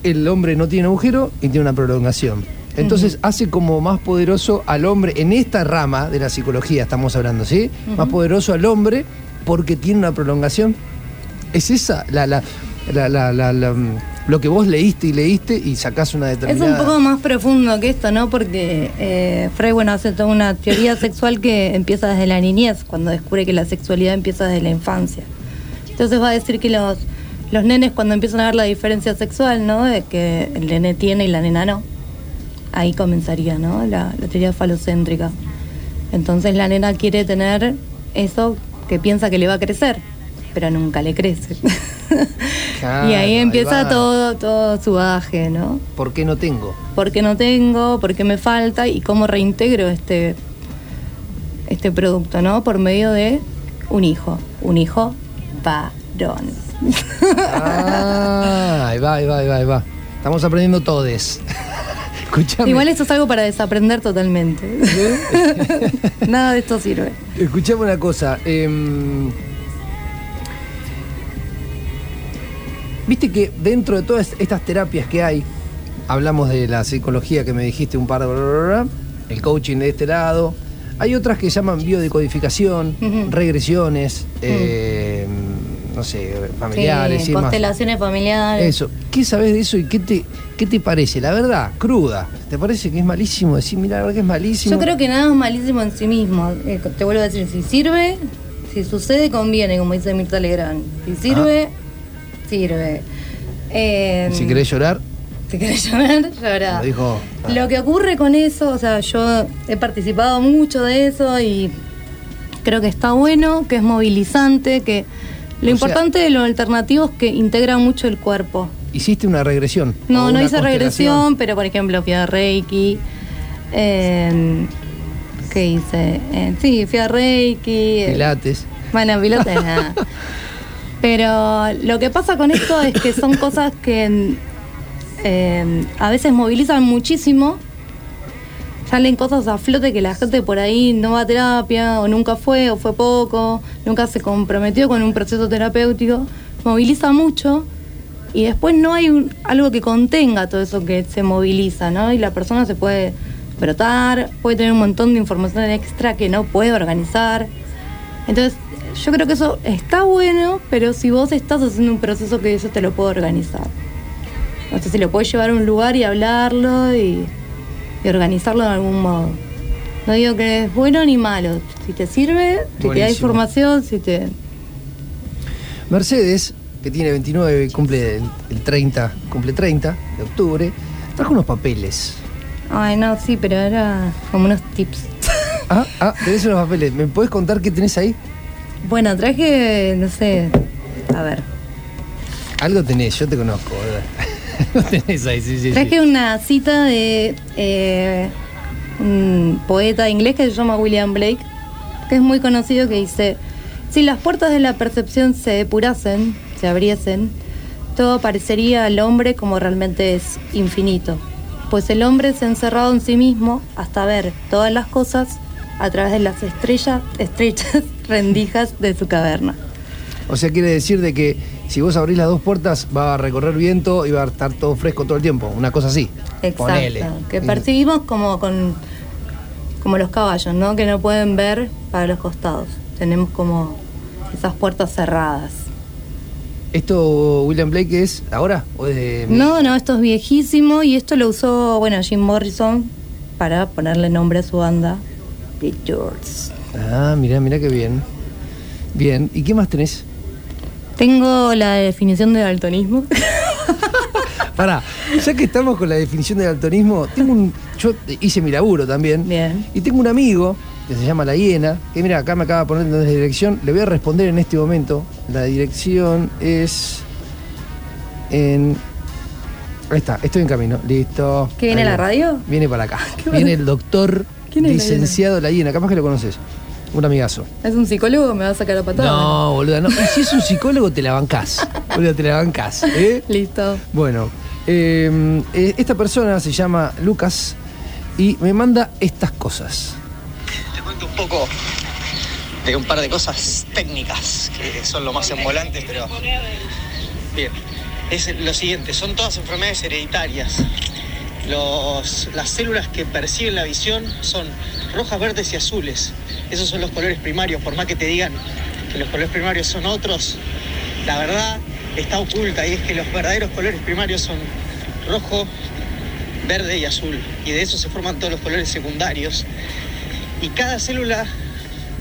el hombre no tiene agujero y tiene una prolongación. Entonces hace como más poderoso al hombre, en esta rama de la psicología estamos hablando, ¿sí? Más poderoso al hombre porque tiene una prolongación. ¿Es esa la, la, la- lo que vos leíste y leíste y sacás una Es determinada... un poco más profundo que esto, ¿no? Porque eh, Freud, bueno, hace toda una teoría sexual que empieza desde la niñez, cuando descubre que la sexualidad empieza desde la infancia. Entonces va a decir que los, los nenes cuando empiezan a ver la diferencia sexual, ¿no? De que el nene tiene y la nena no. Ahí comenzaría, ¿no? La, la teoría falocéntrica. Entonces la nena quiere tener eso que piensa que le va a crecer, pero nunca le crece. Claro, y ahí empieza todo, todo su baje, ¿no? ¿Por qué no tengo? por qué no tengo, por qué me falta y cómo reintegro este, este producto, ¿no? Por medio de un hijo, un hijo varón. Ah, ahí va, ahí va, ahí va, ahí va. Estamos aprendiendo todes. Escuchame. Igual esto es algo para desaprender totalmente. Nada de esto sirve. Escuchame una cosa. em, Viste que dentro de todas estas terapias que hay, hablamos de la psicología que me dijiste un par de. bla, bla, bla, el coaching de este lado. Hay otras que llaman biodecodificación, regresiones, eh, no sé, familiares Sí, y constelaciones familiares. Eso. ¿Qué sabes de eso y qué te, qué te parece? La verdad, cruda. ¿Te parece que es malísimo decir, mira, la verdad que es malísimo? Yo creo que nada es malísimo en sí mismo. Eh, te vuelvo a decir, si sirve, si sucede, conviene, como dice Mirta Legrand. Si sirve, sirve. Eh, Si querés llorar, Si querés llorar, llorá. Lo dijo- Lo que ocurre con eso, o sea, yo he participado mucho de eso y creo que está bueno, que es movilizante, que lo O sea- importante de lo alternativo es que integra mucho el cuerpo. hiciste una regresión. No, no hice regresión, pero por ejemplo fui a Reiki. eh, ¿Qué hice? Eh, sí, fui a Reiki. eh, Pilates. bueno, pilotes nada. Pero lo que pasa con esto es que son cosas que eh, a veces movilizan muchísimo. Salen cosas a flote que la gente por ahí no va a terapia, o nunca fue, o fue poco, nunca se comprometió con un proceso terapéutico. Moviliza mucho y después no hay un- algo que contenga todo eso que se moviliza, ¿no? Y la persona se puede brotar, puede tener un montón de información extra que no puede organizar. Entonces, yo creo que eso está bueno, pero si vos estás haciendo un proceso que eso te lo puedo organizar. O sea, si lo puedes llevar a un lugar y hablarlo y, y organizarlo de algún modo. No digo que es bueno ni malo. Si te sirve, si te da información, si te... Mercedes, que tiene 29 y cumple el, el 30, cumple 30 de octubre, trajo unos papeles. Ay, no, sí, pero era como unos tips. Ah, ah, tenés unos papeles. ¿Me podés contar qué tenés ahí? Bueno, traje, no sé, a ver. Algo tenés, yo te conozco, ¿verdad? Lo tenés ahí, sí, sí. sí. Traje una cita de eh, un poeta inglés que se llama William Blake. que es muy conocido, que dice, si las puertas de la percepción se depurasen, se abriesen, todo parecería al hombre como realmente es infinito, pues el hombre se ha encerrado en sí mismo hasta ver todas las cosas a través de las estrellas, estrechas rendijas de su caverna. O sea, quiere decir de que si vos abrís las dos puertas va a recorrer viento y va a estar todo fresco todo el tiempo. Una cosa así. Exacto. Ponele. Que percibimos como con como los caballos, ¿no? Que no pueden ver para los costados. Tenemos como esas puertas cerradas. ¿Esto William Blake es ahora? ¿O es de- No, no, esto es viejísimo y esto lo usó, bueno, Jim Morrison para ponerle nombre a su banda, Pictures. Ah, mirá, mirá qué bien. Bien. ¿Y qué más tenés? Tengo la definición de daltonismo. Pará, ya que estamos con la definición de daltonismo, tengo un. Yo hice mi laburo también. Bien. Y tengo un amigo que se llama La Hiena, que mira, acá me acaba de poner en la dirección. Le voy a responder en este momento. La dirección es. En. Ahí está, estoy en camino. Listo. ¿Qué viene Ahí la va. radio? Viene para acá. Qué Viene bueno. el doctor ¿Quién es La Hiena? licenciado La Hiena. Capaz que lo conoces. Un amigazo. ¿Es un psicólogo? ¿Me va a sacar a patada? No, boluda, no. Y si es un psicólogo, te la bancás. Boluda, te la bancás. ¿eh? Listo. Bueno, eh, eh, esta persona se llama Lucas y me manda estas cosas. Te cuento un poco de un par de cosas técnicas que son lo más embolantes, pero. Bien. Es lo siguiente, son todas enfermedades hereditarias. Las células que perciben la visión son rojas, verdes y azules. Esos son los colores primarios. Por más que te digan que los colores primarios son otros, la verdad está oculta y es que los verdaderos colores primarios son rojo, verde y azul. Y de eso se forman todos los colores secundarios y cada célula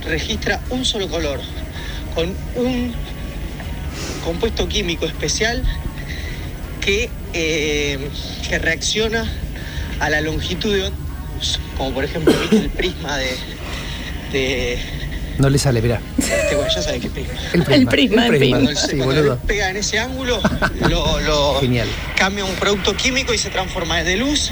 registra un solo color con un compuesto químico especial que, eh, que reacciona a la longitud de ondas, como por ejemplo ¿viste el prisma de, de, No le sale, mirá. este, bueno, ya sabes qué prisma. El prisma. El prisma, el prisma. Cuando, el- Sí, cuando boludo. pega en ese ángulo, lo, lo- Genial. cambia un producto químico y se transforma de luz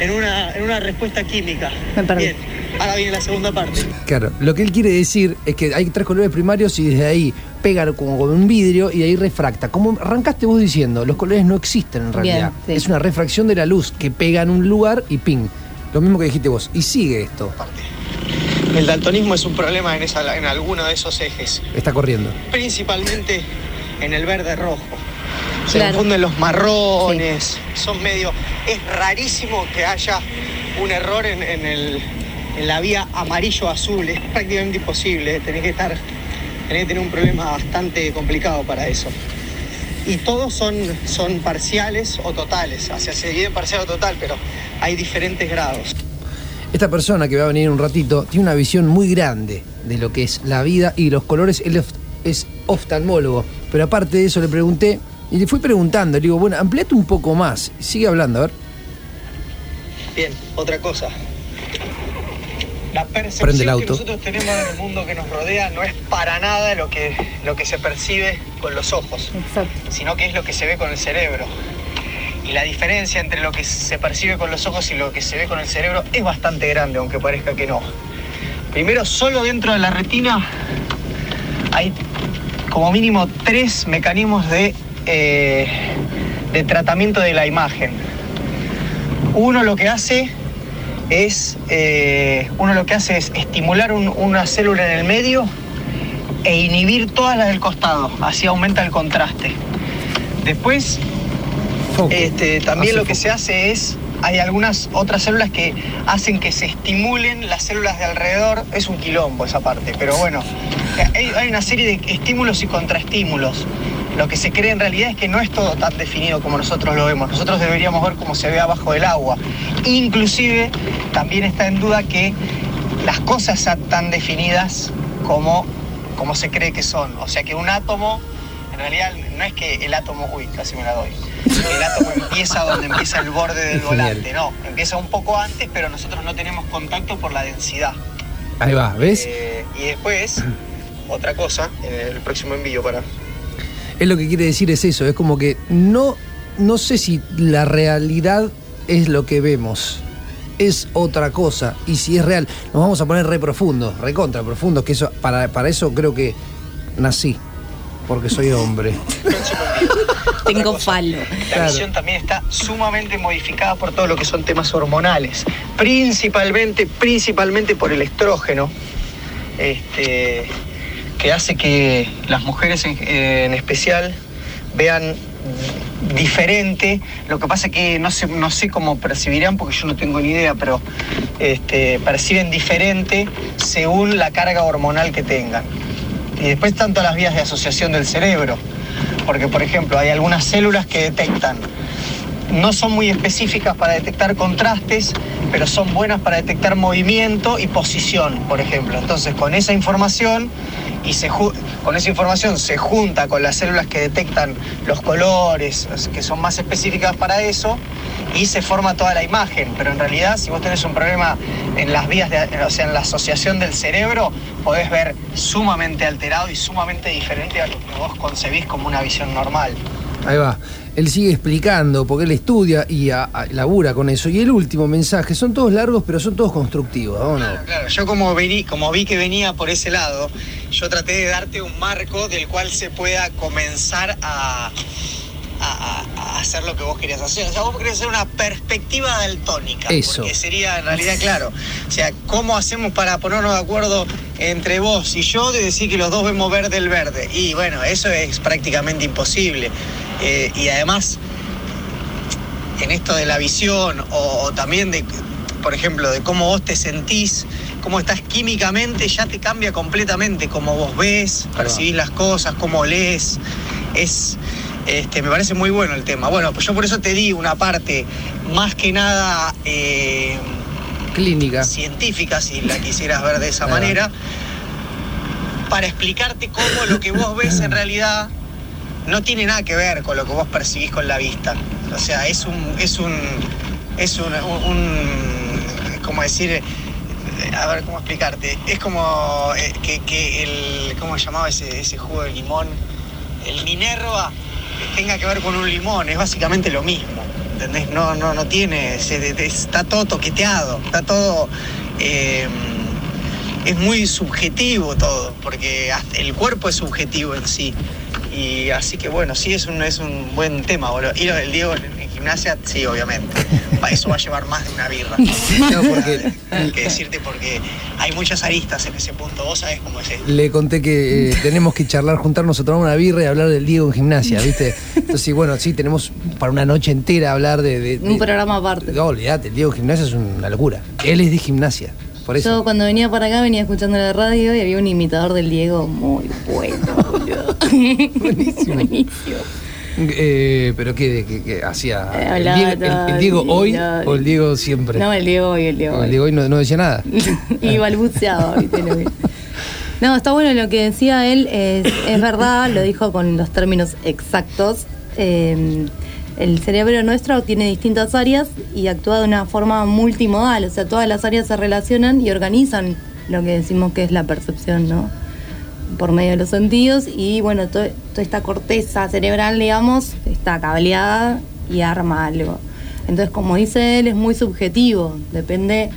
en una, en una respuesta química. Me perdí. Bien, ahora viene la segunda parte. Claro, lo que él quiere decir es que hay tres colores primarios y desde ahí pega como con un vidrio y de ahí refracta. Como arrancaste vos diciendo, los colores no existen en realidad. sí. Es una refracción de la luz que pega en un lugar y ping. Lo mismo que dijiste vos. Y sigue esto. El daltonismo es un problema en, esa, en alguno de esos ejes, Está corriendo. principalmente en el verde rojo. Se Claro. confunden los marrones, son medio... Es rarísimo que haya un error en, en el- en la vía amarillo-azul, es prácticamente imposible, tenés que estar... Tenés que tener un problema bastante complicado para eso. Y todos son, son parciales o totales, o sea, se divide en parcial o total, pero hay diferentes grados. Esta persona que va a venir un ratito tiene una visión muy grande de lo que es la vida y los colores. Él es oftalmólogo. Pero aparte de eso le pregunté y le fui preguntando. Le digo, bueno, ampliate un poco más. Sigue hablando, a ver. Bien, otra cosa. La percepción Prende el auto. que nosotros tenemos en el mundo que nos rodea no es para nada lo que, lo que se percibe con los ojos, Exacto. sino que es lo que se ve con el cerebro. Y la diferencia entre lo que se percibe con los ojos y lo que se ve con el cerebro es bastante grande, aunque parezca que no. Primero, solo dentro de la retina hay como mínimo tres mecanismos de, eh, de tratamiento de la imagen. Uno lo que hace es, eh, uno lo que hace es estimular un- una célula en el medio e inhibir todas las del costado, así aumenta el contraste. Después, este, también lo que se hace es, hay algunas otras células que hacen que se estimulen las células de alrededor, es un quilombo esa parte, pero bueno, hay, hay una serie de estímulos y contraestímulos. Lo que se cree en realidad es que no es todo tan definido como nosotros lo vemos. Nosotros deberíamos ver cómo se ve abajo del agua. Inclusive también está en duda que las cosas sean tan definidas como, como se cree que son. O sea que un átomo, en realidad no es que el átomo, uy, casi me la doy. El átomo empieza donde empieza el borde del volante. No, empieza un poco antes, pero nosotros no tenemos contacto por la densidad. Ahí va, ¿ves? Eh, y después, otra cosa, en el próximo envío para Es lo que quiere decir es eso. Es como que no, no sé si la realidad es lo que vemos. es otra cosa. Y si es real, nos vamos a poner re profundos, re contra profundos, que eso, para, para eso creo que nací, porque soy hombre. Tengo falo. La Claro. visión también está sumamente modificada por todo lo que son temas hormonales, principalmente, principalmente por el estrógeno, este, que hace que las mujeres en, especial vean diferente. Lo que pasa es que no sé, no sé cómo percibirán, porque yo no tengo ni idea, pero este, perciben diferente según la carga hormonal que tengan. Y después tanto las vías de asociación del cerebro, porque por ejemplo hay algunas células que detectan, no son muy específicas para detectar contrastes, pero son buenas para detectar movimiento y posición, por ejemplo. Entonces con esa información y se con esa información se junta con las células que detectan los colores, que son más específicas para eso, y se forma toda la imagen. Pero en realidad, si vos tenés un problema en las vías, de, o sea, en la asociación del cerebro, podés ver sumamente alterado y sumamente diferente a lo que vos concebís como una visión normal. Ahí va. Él sigue explicando porque él estudia y a- a- labura con eso. Y el último mensaje, son todos largos, pero son todos constructivos. vámonos. Claro, claro. Yo como, vení- como vi que venía por ese lado, yo traté de darte un marco del cual se pueda comenzar a, a- a- a hacer lo que vos querías hacer. O sea, vos querías hacer una perspectiva daltónica. Eso. Porque sería en realidad claro. O sea, ¿cómo hacemos para ponernos de acuerdo entre vos y yo de decir que los dos vemos verde el verde? Y bueno, eso es prácticamente imposible. Eh, y además, en esto de la visión o, o también de, por ejemplo, de cómo vos te sentís, cómo estás químicamente, ya te cambia completamente cómo vos ves, percibís las cosas, cómo lees. Es, este, me parece muy bueno el tema. Bueno, pues yo por eso te di una parte más que nada eh, Clínica. científica, si la quisieras ver de esa manera, para explicarte cómo lo que vos ves en realidad no tiene nada que ver con lo que vos percibís con la vista. O sea, es un, es un, es un, un, ¿cómo decir? A ver, ¿cómo explicarte? Es como eh, que, que el, ¿cómo se llamaba ese, ese jugo de limón? El Minerva tenga que ver con un limón, es básicamente lo mismo. ¿Entendés? No, no, no tiene, está todo toqueteado, está todo... eh, es muy subjetivo todo, porque el cuerpo es subjetivo en sí. Y así que bueno, sí es un, es un buen tema, boludo. Y lo del Diego en, en gimnasia, sí, obviamente. Eso va a llevar más de una birra. No, porque- que decirte porque hay muchas aristas en ese punto. Vos sabés cómo es esto. Le conté que eh, tenemos que charlar, juntarnos a tomar una birra y hablar del Diego en gimnasia, ¿viste? Entonces, sí, bueno, sí, tenemos para una noche entera hablar de. de- de- Un programa aparte. No, olvídate, el Diego en gimnasia es una locura. Él es de gimnasia, por eso. Yo cuando venía para acá venía escuchando la radio y había un imitador del Diego muy bueno. boludo. Buenísimo. Buenísimo. Eh, pero ¿qué, de- qué- qué hacía? Eh, ¿El Diego, el- el Diego hoy o el Diego siempre? No, el Diego hoy, el Diego hoy. el Diego hoy no, no decía nada. y balbuceaba, ¿viste? Lo que- No, está bueno lo que decía él, es, es verdad, lo dijo con los términos exactos. Eh, el cerebro nuestro tiene distintas áreas y actúa de una forma multimodal, o sea, todas las áreas se relacionan y organizan lo que decimos que es la percepción, ¿no? Por medio de los sentidos y bueno, to- toda esta corteza cerebral, digamos, está cableada y arma algo. Entonces, como dice él, es muy subjetivo, depende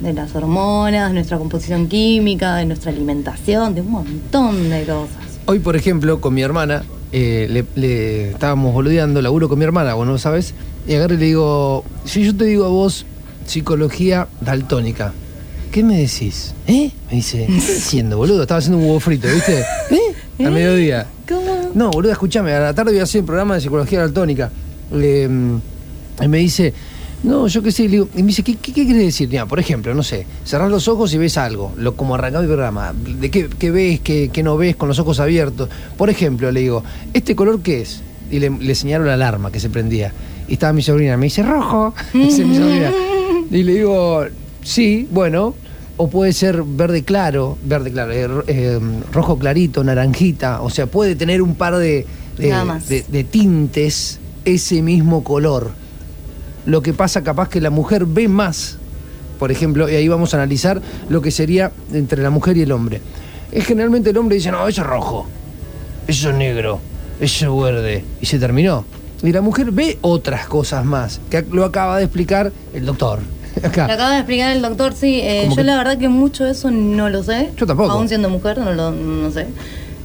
de las hormonas, de nuestra composición química, de nuestra alimentación, de un montón de cosas. Hoy, por ejemplo, con mi hermana, eh, le, le estábamos boludeando, laburo con mi hermana, vos no sabes, y agarré y le digo, si yo te digo a vos psicología daltónica, ¿qué me decís? ¿Eh? Me dice, ¿qué estás haciendo, boludo? Estaba haciendo un huevo frito, ¿viste? ¿Eh? A mediodía. ¿Cómo? No, boludo, escúchame, a la tarde voy a hacer un programa de psicología daltónica. Le, mm, y me dice, no, yo qué sé, le digo, y me dice, ¿qué, qué, qué querés decir? Mira, por ejemplo, no sé, cerrás los ojos y ves algo, lo, como arrancaba el programa, ¿de qué, qué ves, qué, qué no ves con los ojos abiertos? Por ejemplo, le digo, ¿este color qué es? Y le, le señalo la alarma que se prendía. Y estaba mi sobrina, me dice, rojo. Dice mi sobrina. Y le digo, sí, bueno, o puede ser verde claro, verde claro, eh, eh, rojo clarito, naranjita, o sea, puede tener un par de- de tintes ese mismo color. Lo que pasa capaz que la mujer ve más, por ejemplo, y ahí vamos a analizar lo que sería entre la mujer y el hombre. Es generalmente el hombre dice, no, eso es rojo, eso es negro, eso es verde, y se terminó. Y la mujer ve otras cosas más, que lo acaba de explicar el doctor. Acá. Lo acaba de explicar el doctor, sí. eh, yo que- la verdad que mucho de eso no lo sé. Yo tampoco. Aún siendo mujer, no lo no sé.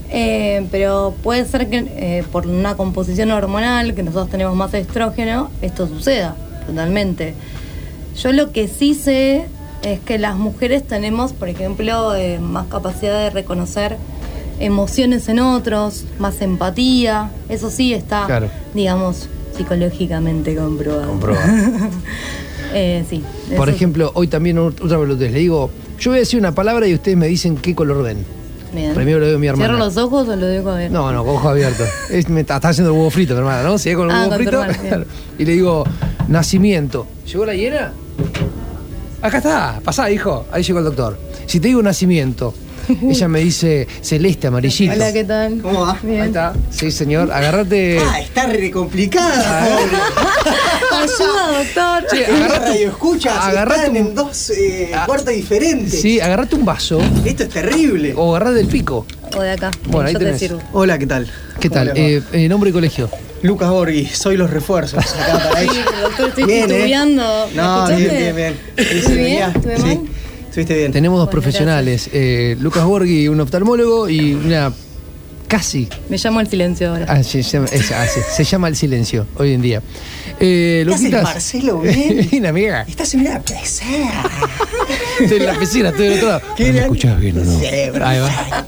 Eh, pero puede ser que eh, por una composición hormonal, que nosotros tenemos más estrógeno, esto suceda totalmente. Yo lo que sí sé es que las mujeres tenemos, por ejemplo, eh, más capacidad de reconocer emociones en otros, más empatía. Eso sí está, Claro. digamos, psicológicamente comprobado. Comprobado. Eh, sí. Por ejemplo, hoy también ot- otra pelotez. Le digo, yo voy a decir una palabra y ustedes me dicen qué color ven. Bien. Primero lo digo a mi hermana. ¿Cierro los ojos o lo digo abierto? No, no, con ojo abierto. Es- me está, está haciendo el huevo frito, mi hermana, ¿no? Sigue con el Ah, huevo con frito. hermana. Y le digo, nacimiento. ¿Llegó la hiena? Acá está, pasá, hijo. Ahí llegó el doctor. Si te digo nacimiento, ella me dice celeste, amarillito. Hola, ¿qué tal? ¿Cómo va? Bien. Ahí está. Sí, señor. Agarrate. Ah, está re complicada, pobre. Ayuda, doctor. Che, Una agarrate, radio escuchas, agarrate están un- en dos eh, Ah, cuartos diferentes. Sí, agarrate un vaso Esto es terrible. o agarrate del pico. O de acá. Bueno, ahí Yo tenés. te sirvo. Hola, ¿qué tal? ¿Qué ¿Cómo tal? Eh, eh, nombre y colegio. Lucas Borghi, soy los refuerzos acá para Sí, doctor, estoy Bien, ¿eh? titubeando. ¿Me No, bien, bien, bien. Sí, ¿Estuve sí, bien? venía. ¿Estuve Sí, mal? Estuviste bien. Tenemos dos Bueno, profesionales, eh, Lucas Borghi, un oftalmólogo y una casi Me llamo el silencio ahora. Ah, sí, se, llama, es- ah, sí, se llama el silencio hoy en día. Eh, ¿Qué haces. Marcelo? Bien. Bien, amiga. Estás en una pecera. Estoy en la piscina, estoy del otro lado. ¿Qué ¿Me escuchás bien o no? Sí, bro. Ahí va.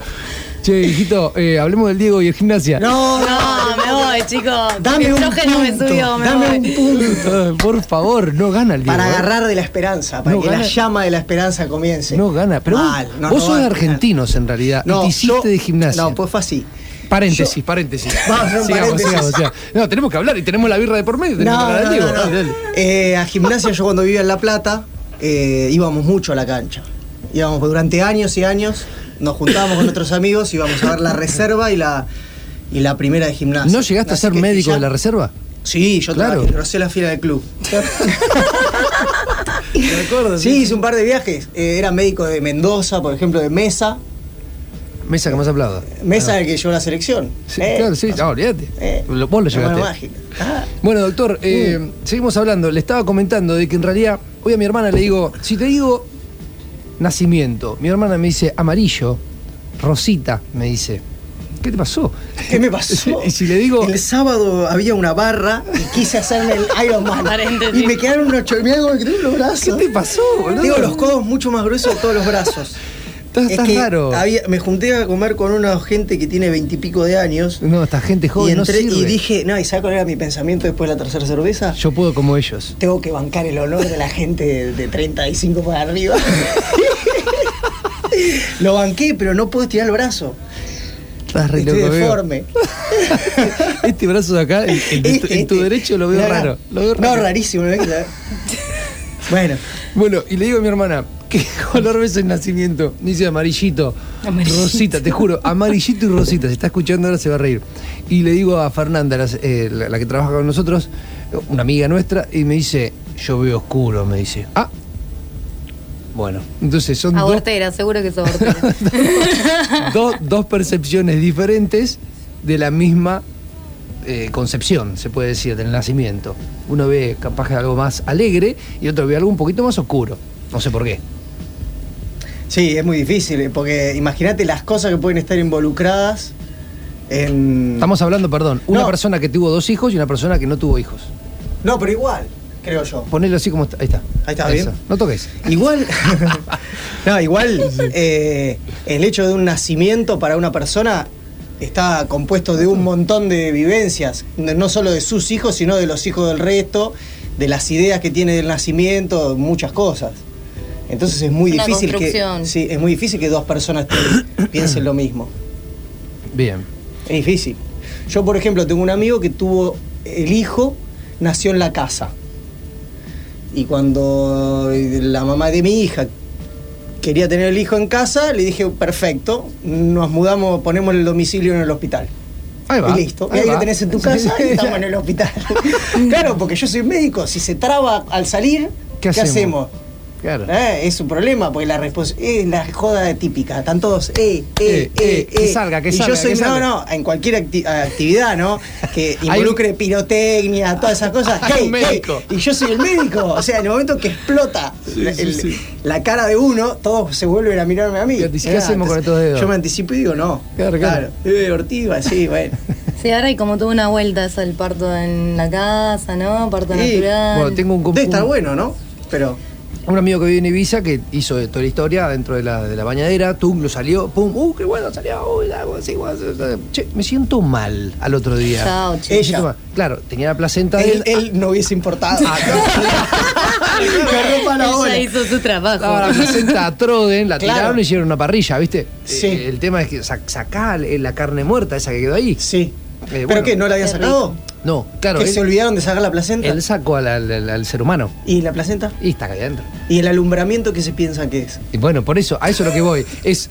Che, hijito, eh, hablemos del Diego y el gimnasia. No, No, me voy, chicos. Dame un estrógeno me punto, subió, me dame voy. un punto. Ah, Por favor, no gana el Diego. Para ¿eh? agarrar de la esperanza, para No, que gana- la llama de la esperanza comience. No gana. Pero Mal, vos, nos vos sos de argentinos en realidad. y No, te hiciste yo- de gimnasia. No, pues fue así. Paréntesis, yo- paréntesis. Vamos sigamos, paréntesis. sigamos, sigamos. No, tenemos que hablar y tenemos la birra de por medio. Tenemos No, que hablar no, del Diego. no, no. Dale, dale. Eh, a gimnasia yo cuando vivía en La Plata eh, íbamos mucho a la cancha. Íbamos durante años y años, nos juntábamos con otros amigos, íbamos a ver la reserva y la, y la primera de gimnasia. ¿No llegaste a ser médico ya- de la reserva? Sí, yo Claro. trabajé, la fila del club. Me acuerdo. Sí, hice un par de viajes. Eh, era médico de Mendoza, por ejemplo, de Mesa. Mesa que más aplauda. Mesa Ah. el que llevó la selección. Sí, Eh, claro, sí, no, olvídate. eh, Lo- Vos lo mágica. Ah, Bueno, doctor, eh, seguimos hablando. Le estaba comentando de que en realidad, hoy a mi hermana le digo, si te digo nacimiento, mi hermana me dice amarillo, rosita, me dice. ¿Qué te pasó? ¿Qué me pasó? Y si le digo. El sábado había una barra y quise hacerme el Iron Man. Y me quedaron unos cho- Mirá cómo me quedaron los ¿Qué brazos. te pasó, boludo? Tengo los codos mucho más gruesos de todos los brazos. Estás, es estás que raro. había- me junté a comer con una gente que tiene veintipico de años. No, esta gente Y, joven entré no y sirve. dije, no, ¿y sabes cuál era mi pensamiento después de la tercera cerveza? Yo puedo como ellos. Tengo que bancar el honor de la gente de, de 35 para arriba. Lo banqué, pero no puedo estirar el brazo. Estás re Estoy loco, deforme. Este brazo de acá, en, en tu- Este, en tu este. derecho lo veo Mirá, raro. Lo veo No, rarísimo. ¿no? bueno, Bueno, y le digo a mi hermana, ¿qué color ves el nacimiento? Me dice amarillito, Amarillito. rosita, te juro, amarillito y rosita. Se está escuchando ahora, se va a reír. Y le digo a Fernanda, la, eh, la- la que trabaja con nosotros, una amiga nuestra, y me dice, yo veo oscuro, me dice. Ah, bueno, entonces son dos, Abortera, seguro que es abortera. dos, dos percepciones diferentes de la misma eh, concepción, se puede decir, del nacimiento. Uno ve capaz que algo más alegre y otro ve algo un poquito más oscuro. No sé por qué. sí, es muy difícil, eh, porque imagínate las cosas que pueden estar involucradas en... Estamos hablando, perdón, una No. persona que tuvo dos hijos y una persona que no tuvo hijos. No, pero igual, creo yo. Ponelo así como está. Ahí está. Ahí está, Eso. bien. No toques. Igual, no, igual eh, el hecho de un nacimiento para una persona está compuesto de un montón de vivencias, no solo de sus hijos, sino de los hijos del resto, de las ideas que tiene del nacimiento, muchas cosas. Entonces es muy Una difícil que sí, es muy difícil que dos personas te- piensen lo mismo. Bien. Es difícil. Yo, por ejemplo, tengo un amigo que tuvo el hijo, nació en la casa. Y cuando la mamá de mi hija quería tener el hijo en casa, le dije, perfecto, nos mudamos, ponemos el domicilio en el hospital. Ahí va. y listo. y ahí ahí va. lo tenés en tu casa y estamos en el hospital. claro, porque yo soy médico. Si se traba al salir, ¿Qué ¿qué, hacemos? hacemos? Claro. ¿Eh? Es un problema, porque la respons- es la joda típica. Están todos, eh, eh, Eh, eh, eh, que eh. salga, que y salga, yo soy, que no, salga. no, en cualquier acti- actividad, ¿no? Que un- involucre pirotecnia, todas esas cosas. Hay hey, un médico. hey, y yo soy el médico. O sea, en el momento que explota la, sí, el- sí. la cara de uno, todos se vuelven a mirarme a mí. ¿Qué Eh, hacemos con estos dedos? Yo me anticipo y digo, no. Claro, claro. Eh, ortiva, sí, bueno. Sí, ahora hay como toda una vuelta eso el parto en la casa, ¿no? Parto Sí, natural. Bueno, tengo un, Debe estar bueno, ¿no? Pero. Un amigo que vive en Ibiza que hizo toda la historia dentro de la, de la bañadera, tum, lo salió, pum, uh, qué bueno salió, uy, algo así, che, me siento mal al otro día. Chao, che. mal. Claro, tenía la placenta Él, de él no hubiese importado. Ah, Ella hizo su trabajo. Estaba la placenta a Troden, la Claro. tiraron y hicieron una parrilla, ¿viste? Sí. Eh, el tema es que sa- sacá la carne muerta, esa que quedó ahí. Sí. Eh, ¿Pero bueno. qué? ¿No la habían Qué sacado? No, claro, ¿Que él, se olvidaron de sacar la placenta? él sacó al, al- ser humano ¿Y la placenta? y está acá adentro. ¿Y el alumbramiento que se piensa que es? Y bueno, por eso, a eso es lo que voy. Es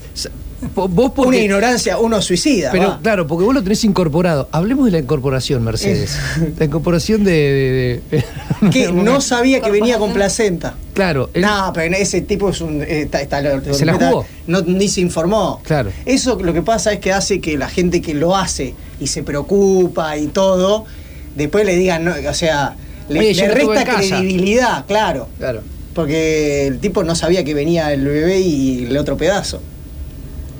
vos porque Una ignorancia, uno suicida. Pero va. claro, porque vos lo tenés incorporado. Hablemos de la incorporación, Mercedes. La incorporación de. de- de- que no sabía que venía con placenta. Claro, él- No, pero ese tipo es un. eh, está- está- lo- ¿Se la jugó? No, ni se informó. Claro. Eso lo que pasa es que hace que la gente que lo hace y se preocupa y todo, después le digan, no, o sea, le, Oye, le resta credibilidad, claro. Claro. Porque el tipo no sabía que venía el bebé y el otro pedazo.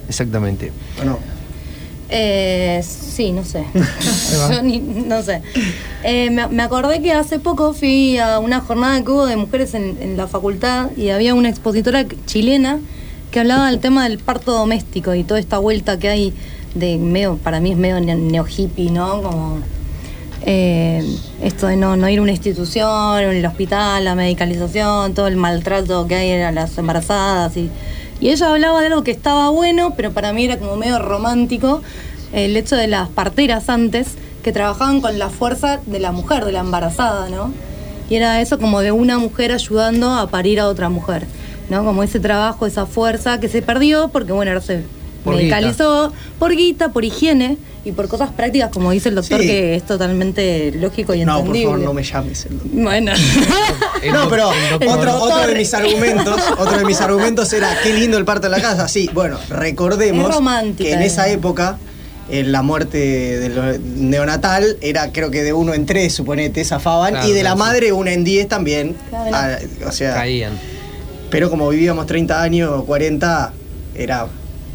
Exactamente. ¿O no? Eh, sí, no sé. Yo ni- no sé. Eh, me, me acordé que hace poco fui a una jornada que hubo de mujeres en, en la facultad y había una expositora chilena que hablaba del tema del parto doméstico y toda esta vuelta que hay de medio, para mí es medio ne- neo hippie, ¿no? Como eh, esto de no, no ir a una institución, el hospital, la medicalización, todo el maltrato que hay a las embarazadas. Y, y ella hablaba de algo que estaba bueno, pero para mí era como medio romántico, el hecho de las parteras antes, que trabajaban con la fuerza de la mujer, de la embarazada, ¿no? Y era eso como de una mujer ayudando a parir a otra mujer, ¿no? Como ese trabajo, esa fuerza que se perdió porque, bueno, ahora se Por medicalizó por guita, por higiene y por cosas prácticas, como dice el doctor, Sí. que es totalmente lógico y No, por entendible. favor, no me llames. el doctor. Bueno. El no, pero doctor- otro, otro de mis argumentos, otro de mis argumentos era qué lindo el parto en la casa. Sí, bueno, recordemos que en esa eh. época la muerte del neonatal era creo que de uno en tres, suponete, zafaban, Claro, y de la claro, madre una en diez también. Claro. Ah, o sea, Caían. pero como vivíamos 30 años o 40, era...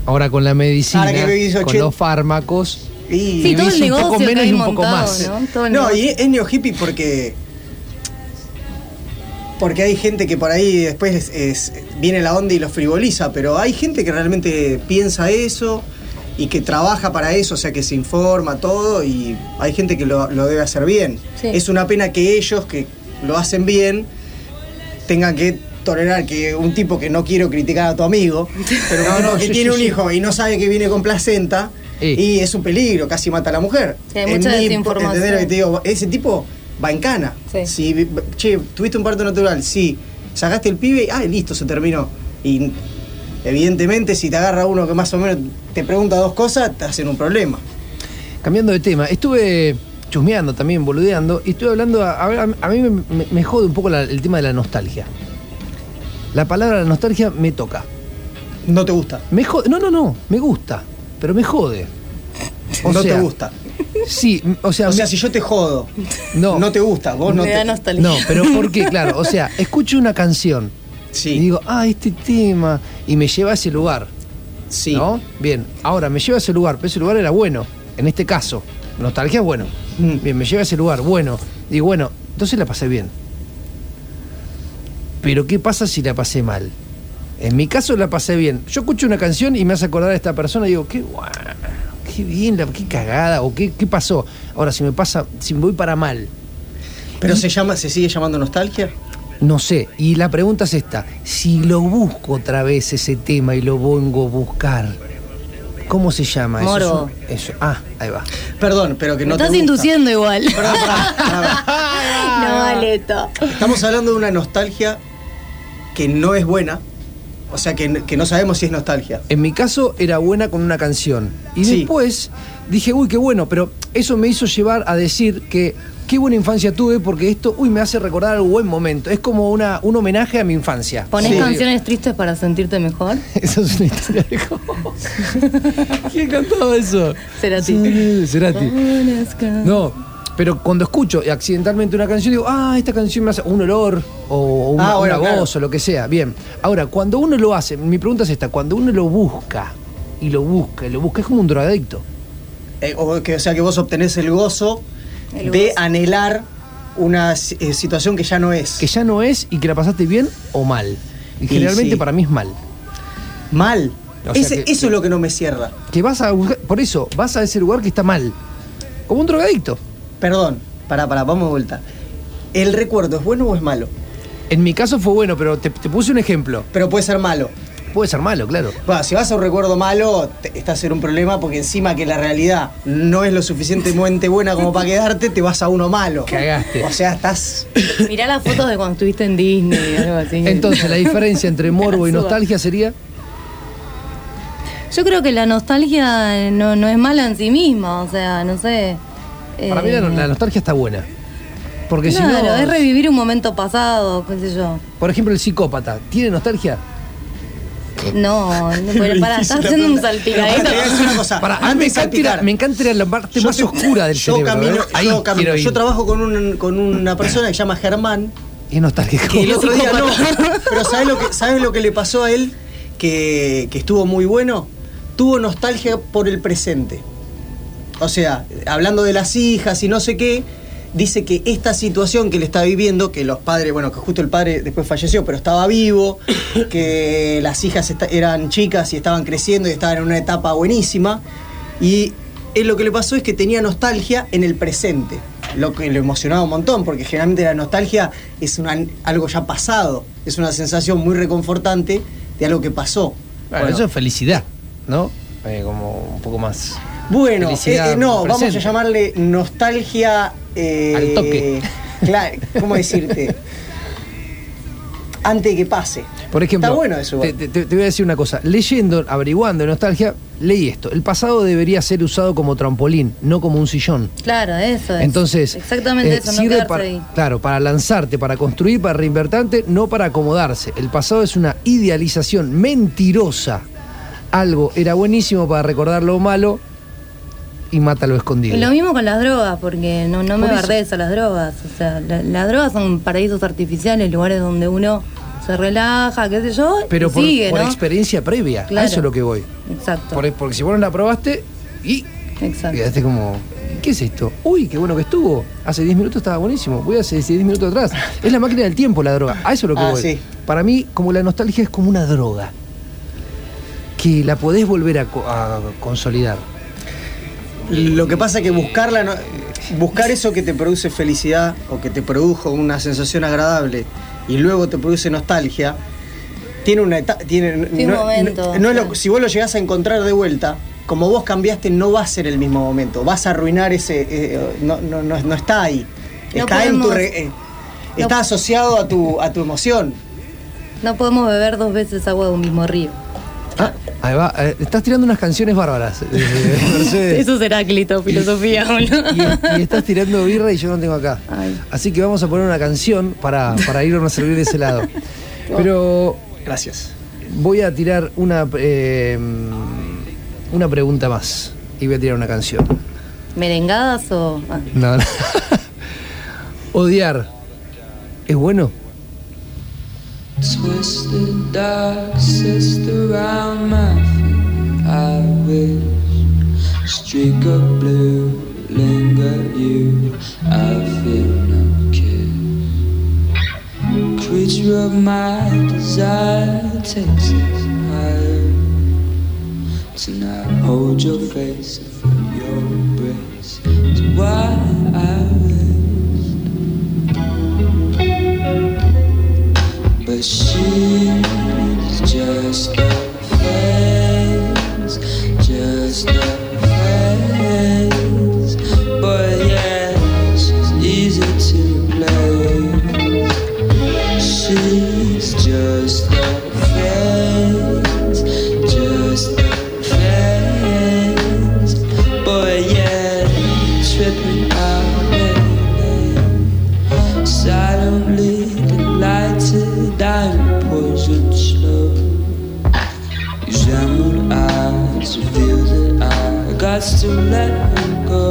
Ahora con la medicina, Ahora que vivís con 80 los fármacos. Y- Sí, todo el vivís un poco que menos hay y un poco más. ¿no? Todo el No, negocio. y es, neo hippie porque. Porque hay gente que por ahí después es- es- viene la onda y lo frivoliza, pero hay gente que realmente piensa eso y que trabaja para eso, o sea que se informa todo y hay gente que lo, lo debe hacer bien. Sí. Es una pena que ellos que lo hacen bien tengan que tolerar que un tipo que no quiero criticar a tu amigo, pero que tiene un hijo y no sabe que viene con placenta Sí. y es un peligro, casi mata a la mujer. Sí, hay En mucha mi- desinformación. ¿entendés lo que te digo? Ese tipo va en cana. Sí. Si, che, tuviste un parto natural, sí. Sacaste el pibe, ah, listo, se terminó. Y evidentemente si te agarra uno que más o menos te pregunta dos cosas, te hacen un problema. Cambiando de tema, estuve chusmeando también, boludeando, y estuve hablando, a, a mí me, me- me jode un poco la- el tema de la nostalgia. La palabra nostalgia me toca. No te gusta. Me jode, no, no, no, me gusta, pero me jode. O no sea, te gusta. Sí, o sea, O sea, me- si yo te jodo, no, no te gusta, vos no Me te. nostalgia. no, pero ¿por qué? Claro, o sea, escucho una canción Sí, y digo, ah, este tema, y me lleva a ese lugar, sí. ¿no? Bien, ahora me lleva a ese lugar, pero ese lugar era bueno, en este caso, nostalgia es bueno. Mm. Bien, me lleva a ese lugar, bueno, digo, bueno, entonces la pasé bien. Pero ¿qué pasa si la pasé mal? En mi caso la pasé bien. Yo escucho una canción y me hace acordar a esta persona y digo, qué guay, qué bien, qué cagada, o qué, qué pasó. Ahora, si me pasa, si me voy para mal, Pero se llama, se sigue llamando nostalgia. no sé. Y la pregunta es esta: si lo busco otra vez ese tema y lo vengo a buscar, ¿cómo se llama eso? Morbo. Eso. Ah, ahí va. Perdón, pero que Me no te estás gusta. induciendo igual. Perdón, pará, pará, pará. no, Aleto. Estamos hablando de una nostalgia que no es buena. O sea que, que no sabemos si es nostalgia. En mi caso era buena con una canción. Y Sí. después dije, uy, qué bueno, pero eso me hizo llevar a decir que qué buena infancia tuve porque esto, uy, me hace recordar algún buen momento. Es como una, un homenaje a mi infancia. ¿Ponés Sí. canciones tristes para sentirte mejor? Eso es una historia de ¿Quién cantaba eso? Cerati. Cerati. No, pero cuando escucho accidentalmente una canción, digo, ah, esta canción me hace un olor o una, Ah, bueno, una claro. voz o lo que sea. Bien. Ahora, cuando uno lo hace, mi pregunta es esta: cuando uno lo busca y lo busca y lo busca, es como un drogadicto. Eh, o, que, o sea que vos obtenés el gozo El de gozo. anhelar una eh, situación que ya no es. Que ya no es y que la pasaste bien o mal. Y generalmente sí. para mí es mal. Mal. O sea Ese- que- eso es lo que no me cierra. Que vas a buscar, por eso, vas a ese lugar que está mal. Como un drogadicto. Perdón, pará, pará, vamos de vuelta. ¿El recuerdo es bueno o es malo? En mi caso fue bueno, pero te, te puse un ejemplo. Pero puede ser malo. Puede ser malo, claro. Bueno, si vas a un recuerdo malo, te- estás en un problema porque encima que la realidad no es lo suficientemente buena como para quedarte, te vas a uno malo. Cagaste. O sea, estás. Mirá las fotos de cuando estuviste en Disney, algo así. Entonces, la diferencia entre morbo y Suba. nostalgia sería. Yo creo que la nostalgia no, no es mala en sí misma, o sea, no sé. Para mí la, eh, la nostalgia está buena. Porque si Claro, no. es revivir un momento pasado, qué sé yo. Por ejemplo, el psicópata, ¿tiene nostalgia? No, no pero para, estás haciendo un salpicadito. Una cosa. Para, me encanta, ir a- me encanta ir a la parte yo más oscura del yo cerebro. Camino, ¿eh? Ahí yo, camino. quiero ir. Yo trabajo con, un- con una persona que se llama Germán, Y es nostálgico. que el otro día no. Pero ¿sabes lo que, ¿sabes lo que le pasó a él? Que, que estuvo muy bueno. Tuvo nostalgia por el presente. O sea, hablando de las hijas y no sé qué, dice que esta situación que le está viviendo, que los padres, bueno, que justo el padre después falleció, pero estaba vivo, que las hijas eran chicas y estaban creciendo y estaban en una etapa buenísima, y él lo que le pasó es que tenía nostalgia en el presente, lo que lo emocionaba un montón, porque generalmente la nostalgia es una, algo ya pasado, es una sensación muy reconfortante de algo que pasó. Bueno, Bueno, eso es felicidad, ¿no? Eh, como un poco más. Bueno, eh, eh, no, vamos a llamarle nostalgia. eh, Al toque. Claro, ¿cómo decirte? Antes de que pase. Por ejemplo, Está bueno eso. te, igual. te- te voy a decir una cosa. Leyendo, averiguando de nostalgia, leí esto. El pasado debería ser usado como trampolín, no como un sillón. Claro, eso es. Entonces, Exactamente eh, eso, no sirve quedarse para, ahí. claro, para lanzarte, para construir, para reinvertarte, no para acomodarse. El pasado es una idealización mentirosa. Algo era buenísimo para recordar lo malo y mata lo escondido. Y lo mismo con las drogas, porque no, no me Por eso. bardees a las drogas. O sea, la- las drogas son paraísos artificiales, lugares donde uno se relaja, qué sé yo, Pero y por, sigue, por ¿no? experiencia previa. A eso es lo que voy. Exacto. Por- porque si vos no la probaste y Exacto. quedaste como, ¿qué es esto? Uy, qué bueno que estuvo. Hace 10 minutos estaba buenísimo. Voy hace 10 minutos atrás. Es la máquina del tiempo la droga. A eso es lo que Ah, voy. sí. Para mí, como la nostalgia es como una droga. Que la podés volver a consolidar. Lo que pasa es que buscarla, no- buscar eso que te produce felicidad o que te produjo una sensación agradable y luego te produce nostalgia, tiene una etapa. Tiene, Tiene un momento, no lo- si vos lo llegás a encontrar de vuelta, como vos cambiaste, no va a ser el mismo momento. Vas a arruinar ese. eh, no, no, no, no está ahí. No está en tu. re- eh, no- está asociado a tu, a tu emoción. No podemos beber dos veces agua de un mismo río. Ah, ahí va. Eh, estás tirando unas canciones bárbaras, eh, Mercedes. Eso será Heráclito, filosofía. y, y estás tirando birra y yo no tengo acá. Ay. Así que vamos a poner una canción para, para irnos a servir de ese lado. Pero Gracias. voy a tirar una, eh, una pregunta más. Y voy a tirar una canción. ¿Merengadas o.? ah, No, no. Odiar. ¿Es bueno? Twisted dark sister around my feet. I wish streak of blue linger you. I feel no kiss. Creature of my desire takes us higher. Tonight, hold your face and feel your embrace. It's why I she's just a phase, just a to let her go.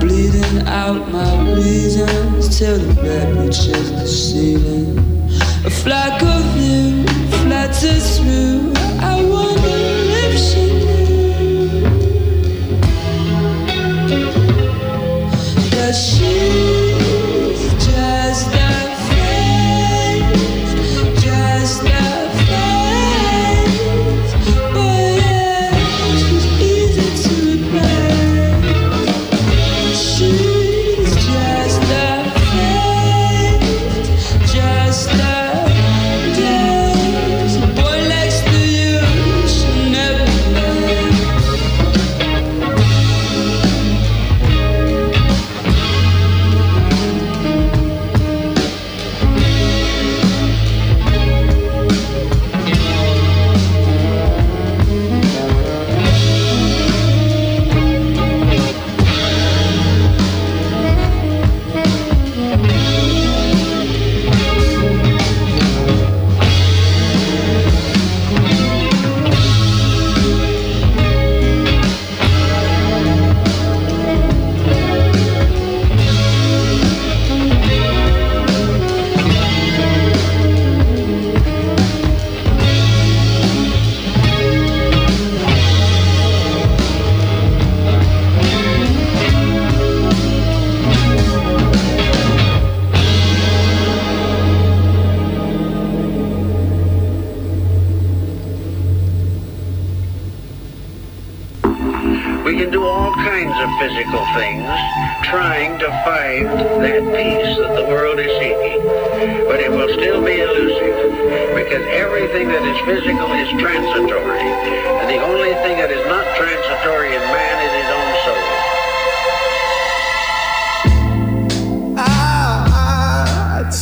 Bleeding out my reasons till the bed reaches the ceiling. A flock of you flutters We can do all kinds of physical things trying to find that peace that the world is seeking. But it will still be elusive because everything that is physical is transitory. And the only thing that is not transitory in man is his own soul.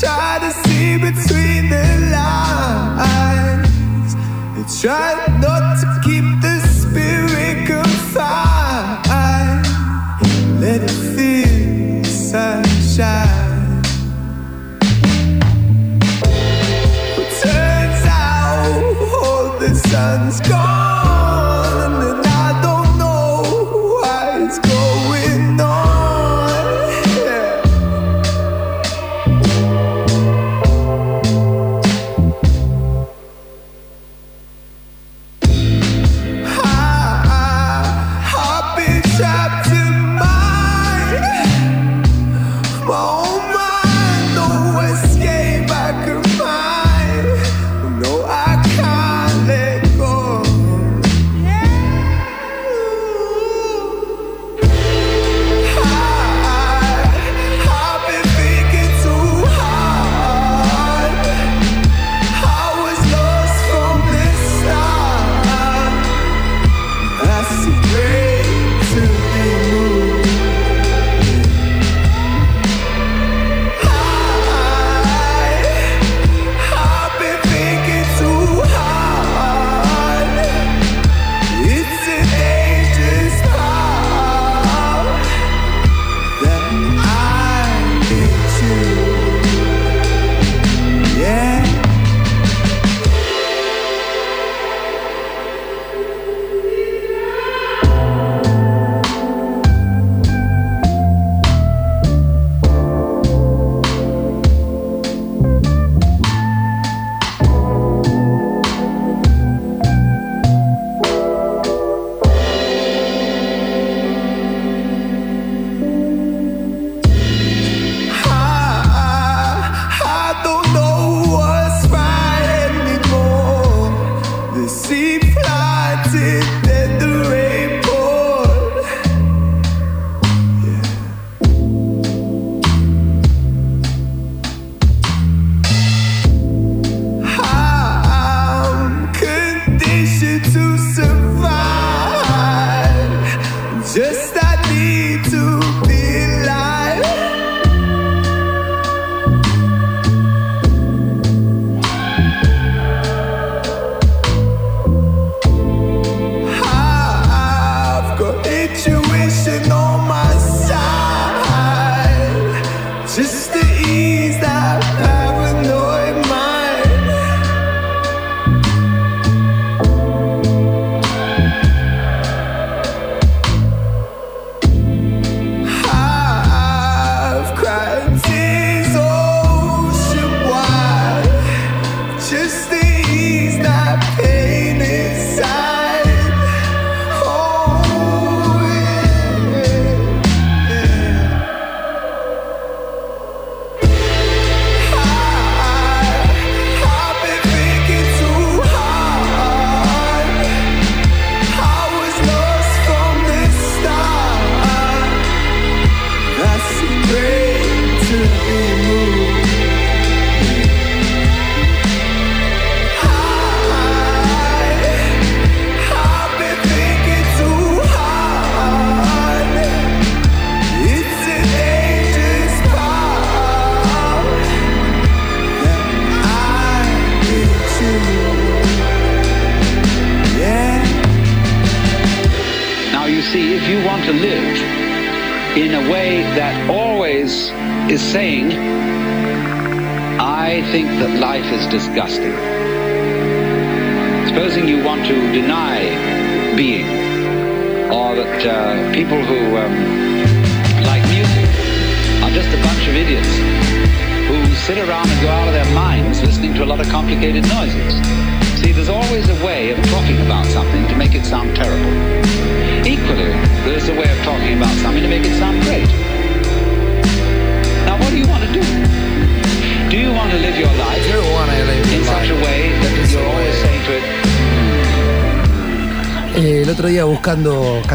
Try to see between the lines. I try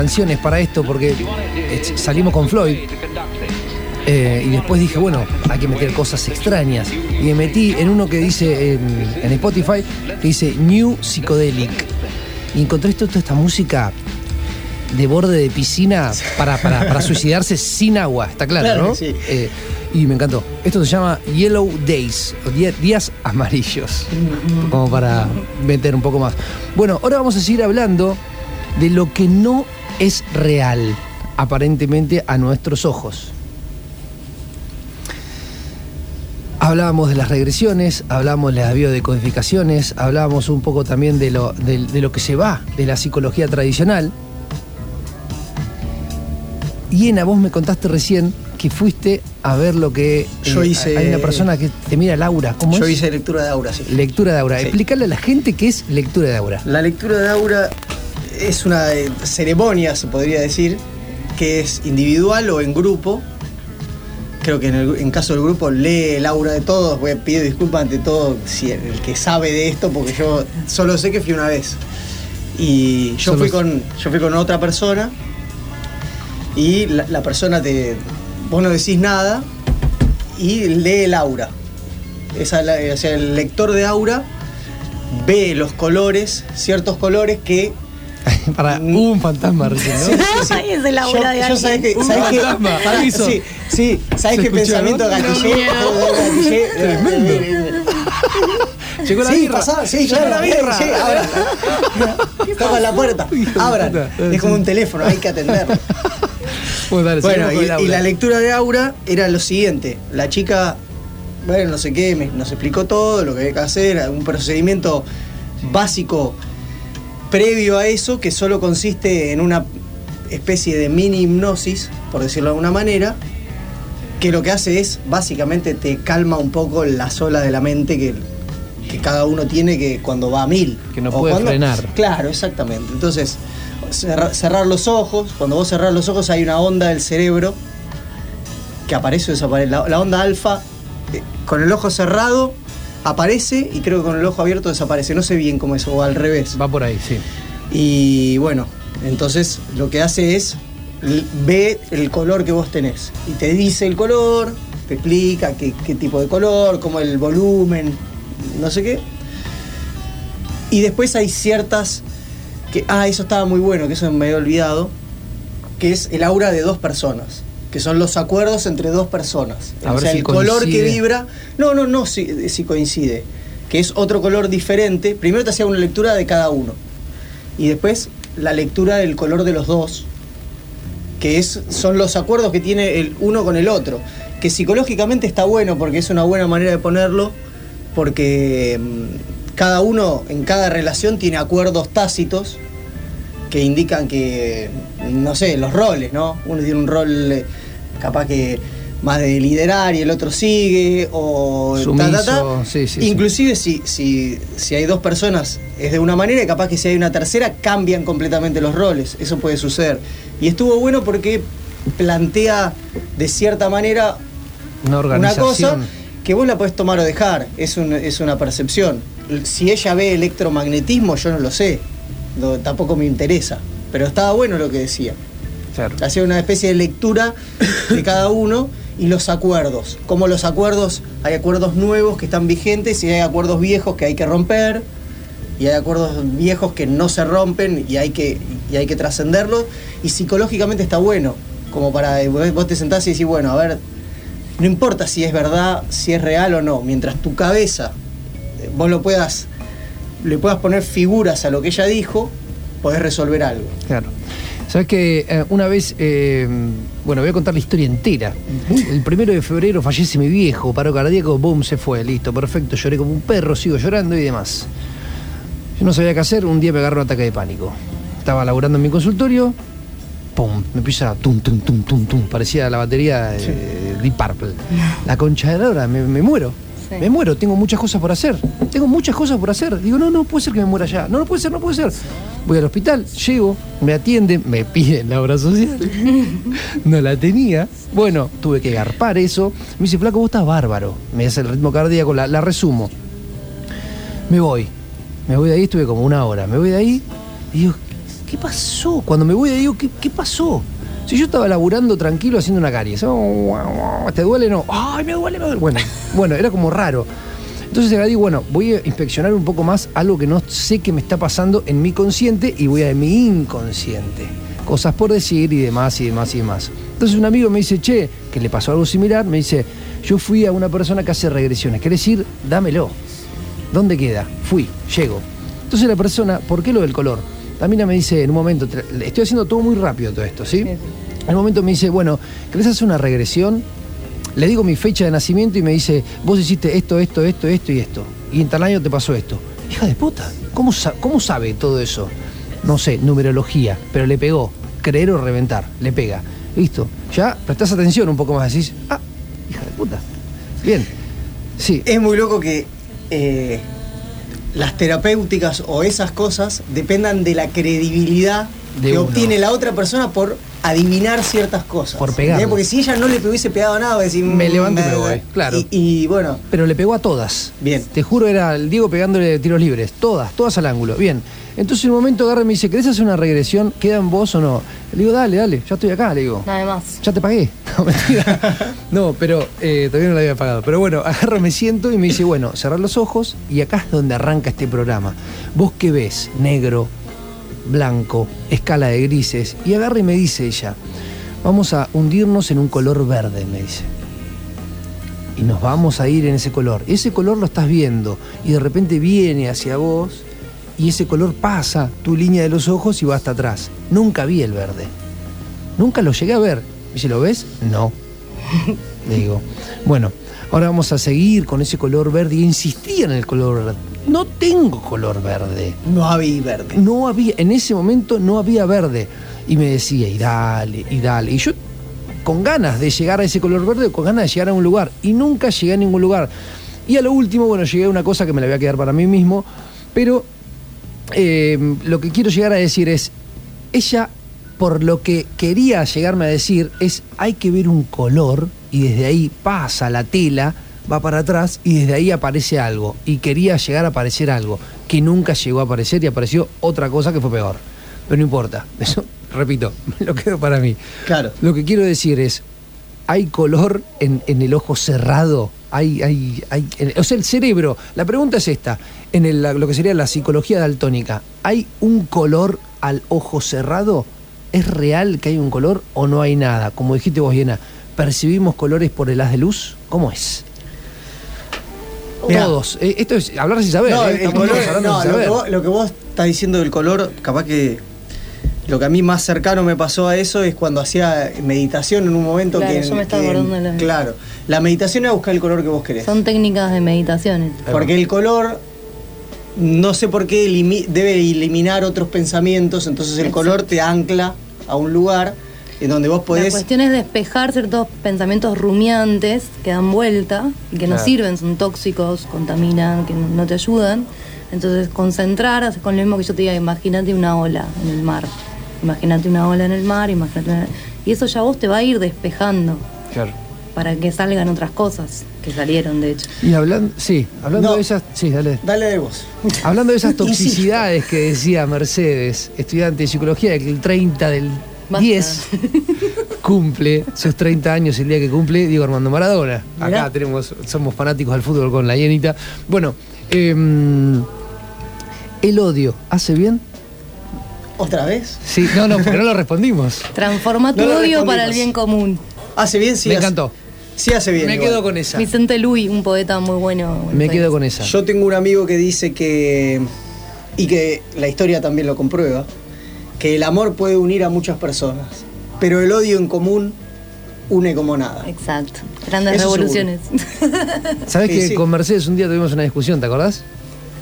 canciones para esto, porque eh, salimos con Floyd eh, y después dije, bueno, hay que meter cosas extrañas. Y me metí en uno que dice en, en Spotify, que dice New Psychedelic. Y encontré esto- toda esta música de borde de piscina para, para- para suicidarse sin agua, está claro, Claro ¿no? sí. Eh, y me encantó. Esto se llama Yellow Days, o día- días amarillos, como para meter un poco más. Bueno, ahora vamos a seguir hablando de lo que no es real, aparentemente a nuestros ojos. Hablábamos de las regresiones, hablábamos de las biodecodificaciones, hablábamos un poco también de lo, de- de lo que se va de la psicología tradicional. Y Ena, vos me contaste recién que fuiste a ver lo que... Yo hice- Hay una persona que te mira Laura, ¿cómo Yo es? hice lectura de aura, sí. Lectura de aura. Sí. Explícale a la gente qué es lectura de aura. La lectura de aura es una eh, ceremonia, se podría decir, que es individual o en grupo. Creo que en, el, en caso del grupo lee el aura de todos. Voy a pedir disculpas ante todo si el, el que sabe de esto, porque yo solo sé que fui una vez. Y yo fui con, yo fui con otra persona y la, la persona te. Vos no decís nada y lee el aura. Esa, la- o sea, el lector de aura ve los colores, ciertos colores que. Para hubo un fantasma recién, ¿no? Sí, sí, sí. Ay, es el aura yo, de yo alguien. sabés que, Un sabés que- fantasma, sí, sí, sabés ¿Se qué pensamiento no? gatillé, gatillé, Llegó la sí, birra. pasá, sí, Llegó ya la birra. Sí, abra. Toca la puerta, abran. Es como un teléfono, hay que atenderlo. Bueno, dale, Bueno, y, y la lectura de aura era lo siguiente. La chica, bueno, no sé qué, me- nos explicó todo, lo que había que hacer, un procedimiento básico previo a eso, que solo consiste en una especie de mini hipnosis, por decirlo de alguna manera, que lo que hace es, básicamente, te calma un poco las olas de la mente que, que cada uno tiene que cuando va a mil. Que no O puede cuando- frenar. Claro, exactamente. Entonces, cerra- cerrar los ojos, cuando vos cerrás los ojos hay una onda del cerebro que aparece o desaparece. La, la onda alfa, eh, con el ojo cerrado, aparece y creo que con el ojo abierto desaparece. No sé bien cómo es, o al revés. Va por ahí, sí. Y bueno, entonces lo que hace es ve el color que vos tenés y te dice el color, te explica qué, qué tipo de color, cómo el volumen, no sé qué. Y después hay ciertas que ah, eso estaba muy bueno, que eso me había olvidado, que es el aura de dos personas, que son los acuerdos entre dos personas. A o sea, si el color que vibra, no, no, no si, si coincide, que es otro color diferente. Primero te hacía una lectura de cada uno y después la lectura del color de los dos, que es, son los acuerdos que tiene el uno con el otro, que psicológicamente está bueno porque es una buena manera de ponerlo, porque mm, cada uno en cada relación tiene acuerdos tácitos que indican que, no sé, los roles, ¿no? Uno tiene un rol eh, capaz que más de liderar y el otro sigue, o Sumiso, sí, sí, sí. Inclusive si, si, si hay dos personas es de una manera y capaz que si hay una tercera cambian completamente los roles, eso puede suceder. Y estuvo bueno porque plantea de cierta manera Una una organización. cosa que vos la podés tomar o dejar, es, un- es una percepción. Si ella ve electromagnetismo, yo no lo sé, no- tampoco me interesa, pero estaba bueno lo que decía. Claro. Hacía una especie de lectura de cada uno y los acuerdos. Como los acuerdos, hay acuerdos nuevos que están vigentes y hay acuerdos viejos que hay que romper y hay acuerdos viejos que no se rompen y hay que, y hay que trascenderlos. Y psicológicamente está bueno, como para vos te sentás y decís, bueno, a ver, no importa si es verdad, si es real o no, mientras tu cabeza vos lo puedas, le puedas poner figuras a lo que ella dijo, podés resolver algo. Claro. Sabes que eh, una vez, eh, bueno, voy a contar la historia entera. El primero de febrero fallece mi viejo, paro cardíaco, boom, se fue, listo, perfecto. Lloré como un perro, sigo llorando y demás. Yo no sabía qué hacer, un día me agarró un ataque de pánico. Estaba laburando en mi consultorio, pum, me empieza tum, tum, tum, tum, tum. Parecía la batería de Deep Purple. La concha de la hora, me, me muero. Me muero, tengo muchas cosas por hacer. Tengo muchas cosas por hacer. Digo, no, no puede ser que me muera ya. No, no puede ser, no puede ser. Voy al hospital, llego, me atienden, me piden la obra social. no la tenía. Bueno, tuve que garpar eso. Me dice, flaco, vos estás bárbaro. Me hace el ritmo cardíaco, la, la resumo. Me voy. Me voy de ahí, estuve como una hora. Me voy de ahí y digo, ¿qué pasó? Cuando me voy de ahí, digo, ¿qué, pasó? Si yo estaba laburando tranquilo haciendo una caries. ¿Te duele? No. ¡Ay, me duele, me duele! Bueno, bueno, era como raro. Entonces ahora digo, bueno, voy a inspeccionar un poco más algo que no sé que me está pasando en mi consciente y voy a mi inconsciente. Cosas por decir y demás y demás y demás. Entonces un amigo me dice, che, que le pasó algo similar, me dice, yo fui a una persona que hace regresiones. ¿Querés ir? Dámelo. ¿Dónde queda? Fui, llego. Entonces la persona, ¿por qué lo del color? La mina me dice en un momento, estoy haciendo todo muy rápido todo esto, ¿sí? Sí, sí. En un momento me dice, bueno, ¿querés hacer una regresión? Le digo mi fecha de nacimiento y me dice, vos hiciste esto, esto, esto, esto y esto. Y en tal año te pasó esto. Hija de puta, ¿cómo, sa- cómo sabe todo eso? No sé, numerología, pero le pegó. Creer o reventar, le pega. Listo. Ya prestás atención un poco más, decís, ah, hija de puta. Bien. Sí. Es muy loco que eh, las terapéuticas o esas cosas dependan de la credibilidad De que uno. obtiene la otra persona por adivinar ciertas cosas. Por pegarle. ¿Entendés? Porque si ella no le hubiese pegado nada, decir, Me "Mm, levanto y me voy", claro. Y, y bueno, Pero le pegó a todas. Bien. Te juro, era el Diego pegándole tiros libres. Todas, todas al ángulo. Bien. Entonces en un momento agarra y me dice, ¿querés hacer una regresión? ¿Queda en vos o no? Le digo, dale, dale, ya estoy acá, le digo. Nada más. Ya te pagué. No, mentira. No, pero eh, todavía no la había pagado. Pero bueno, agarro, me siento y me dice, bueno, cerrar los ojos y acá es donde arranca este programa. ¿Vos qué ves? Negro, blanco, escala de grises. Y agarra y me dice ella, vamos a hundirnos en un color verde, me dice. Y nos vamos a ir en ese color. Ese color lo estás viendo y de repente viene hacia vos y ese color pasa tu línea de los ojos y va hasta atrás. Nunca vi el verde. Nunca lo llegué a ver. Me dice, ¿lo ves? No. Le digo, bueno, ahora vamos a seguir con ese color verde y insistía en el color verde. No tengo color verde. no había verde. No había, en ese momento no había verde. Y me decía, y dale, y dale. Y yo con ganas de llegar a ese color verde, con ganas de llegar a un lugar. Y nunca llegué a ningún lugar. Y a lo último, bueno, llegué a una cosa que me la voy a quedar para mí mismo. Pero eh, lo que quiero llegar a decir es, ella, por lo que quería llegarme a decir, es hay que ver un color y desde ahí pasa la tela, va para atrás y desde ahí aparece algo. Y quería llegar a aparecer algo que nunca llegó a aparecer y apareció otra cosa que fue peor. Pero no importa, eso, repito, lo quedo para mí. Claro. Lo que quiero decir es, ¿hay color en, en el ojo cerrado? Hay, hay, hay, en- o sea, el cerebro, la pregunta es esta, en el- lo que sería la psicología daltónica, ¿hay un color al ojo cerrado? ¿Es real que hay un color o no hay nada? Como dijiste vos, Diana, ¿percibimos colores por el haz de luz? ¿Cómo es? Mirá. Todos. Eh, esto es hablar sin saber. No, eh, el estamos color- todos hablando no, sin lo, que saber. vos, lo que vos estás diciendo del color, capaz que lo que a mí más cercano me pasó a eso es cuando hacía meditación en un momento Claro, que. yo me estaba que- acordando de la- Claro. La meditación es buscar el color que vos querés. Son técnicas de meditaciones. Porque el color, no sé por qué, elimi- debe eliminar otros pensamientos, entonces el Exacto. color te ancla a un lugar en donde vos La podés. cuestión es despejar ciertos pensamientos rumiantes que dan vuelta y que no sirven, son tóxicos, contaminan, que no, te ayudan. Entonces, concentrar, haces con lo mismo que yo te diga, imagínate una ola en el mar. Imagínate una ola en el mar, imagínate una- Y eso ya vos te va a ir despejando Claro. para que salgan otras cosas que salieron, de hecho. Y hablando, sí, hablando No. de esas, sí, dale. Dale de vos. Hablando de esas toxicidades que decía Mercedes, estudiante de psicología, que el 30 del Basta. 10 cumple sus 30 años el día que cumple Diego Armando Maradona. Acá tenemos, somos fanáticos del fútbol con la hienita. Bueno, em, el odio, ¿hace bien? ¿Otra vez? Sí, no, no, porque no lo respondimos. Transforma tu No odio para el bien común. ¿Hace bien? Sí. Me hace- encantó. Sí hace bien. Me igual. quedo con esa. Vicente Luis, un poeta muy bueno. Me quedo con esa. Yo tengo un amigo que dice que, y que la historia también lo comprueba, que el amor puede unir a muchas personas, pero el odio en común une como nada. Exacto. Grandes Eso revoluciones. ¿Sabes Sí, que sí. con Mercedes un día tuvimos una discusión, ¿te acordás?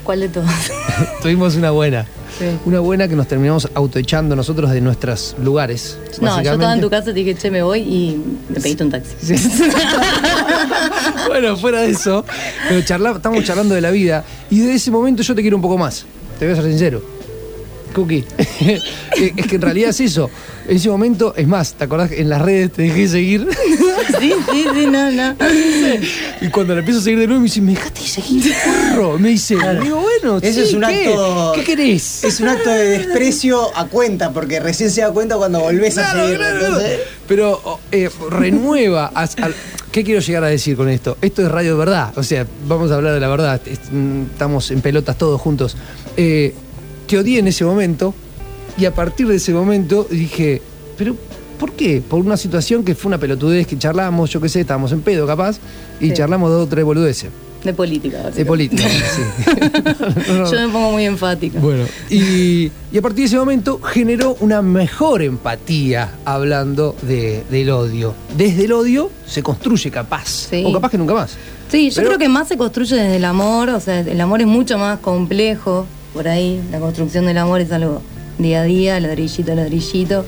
¿Cuál de todos? tuvimos una buena. Sí. Una buena que nos terminamos autoechando nosotros de nuestros lugares. No, yo estaba en tu casa y te dije, che, me voy y me pediste un taxi. Sí. bueno, fuera de eso, pero charla- estamos charlando de la vida y de ese momento yo te quiero un poco más. Te voy a ser sincero. Cookie. es que en realidad es eso. En ese momento, es más, ¿te acordás que en las redes te dejé seguir? Sí, sí, sí, no, no. y cuando la empiezo a seguir de nuevo me dice, me dejaste de seguir, porro. Me dice, digo, bueno, sí, es un ¿qué? acto. ¿Qué querés? Es un acto de desprecio a cuenta, porque recién se da cuenta cuando volvés a Claro, seguir. claro, claro. entonces- Pero eh, renueva. a- ¿Qué quiero llegar a decir con esto? Esto es radio de verdad. O sea, vamos a hablar de la verdad. Mm, Estamos en pelotas todos juntos. Eh, te odié en ese momento y a partir de ese momento dije, pero ¿por qué? Por una situación que fue una pelotudez que charlamos, yo qué sé, estábamos en pedo capaz y Sí. charlamos dos o tres boludeces. De política. De política. sí. No, no. Yo me pongo muy enfática. Bueno, y, y a partir de ese momento generó una mejor empatía hablando de- del odio. Desde el odio se construye capaz, Sí. o capaz que nunca más. Sí, yo Pero- creo que más se construye desde el amor, o sea, el amor es mucho más complejo, por ahí, la construcción del amor es algo día a día, ladrillito a ladrillito.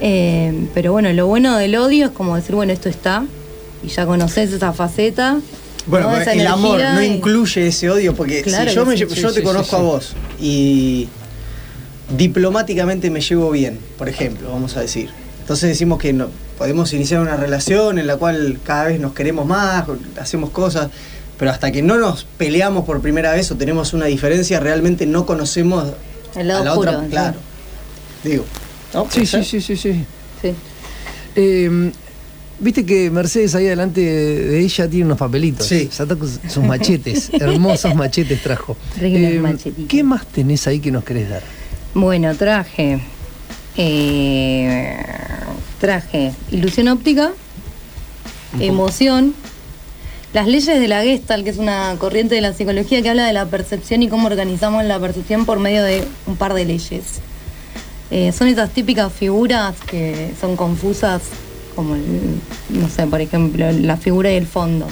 Eh, pero bueno, lo bueno del odio es como decir, bueno, esto está, y ya conoces esa faceta. Bueno, ¿no? pero Esa el amor no y- incluye ese odio, porque Claro si yo, me sí. yo te sí, conozco sí. a vos y diplomáticamente me llevo bien, por ejemplo, vamos a decir. Entonces decimos que no, podemos iniciar una relación en la cual cada vez nos queremos más, hacemos cosas, pero hasta que no nos peleamos por primera vez o tenemos una diferencia, realmente no conocemos El lado a la oscuro, otra. sí. Claro. Digo. ¿no? Sí, ¿Puede sí, sí, sí, sí. Sí. Eh, Viste que Mercedes ahí delante de ella tiene unos papelitos. Sí. Saca sus sus machetes, hermosos machetes trajo. Eh, machetitos. ¿Qué más tenés ahí que nos querés dar? Bueno, traje. eh, traje ilusión óptica, emoción, las leyes de la Gestalt, que es una corriente de la psicología que habla de la percepción y cómo organizamos la percepción por medio de un par de leyes. Eh, son esas típicas figuras que son confusas, como, el- no sé, por ejemplo, la figura y el fondo,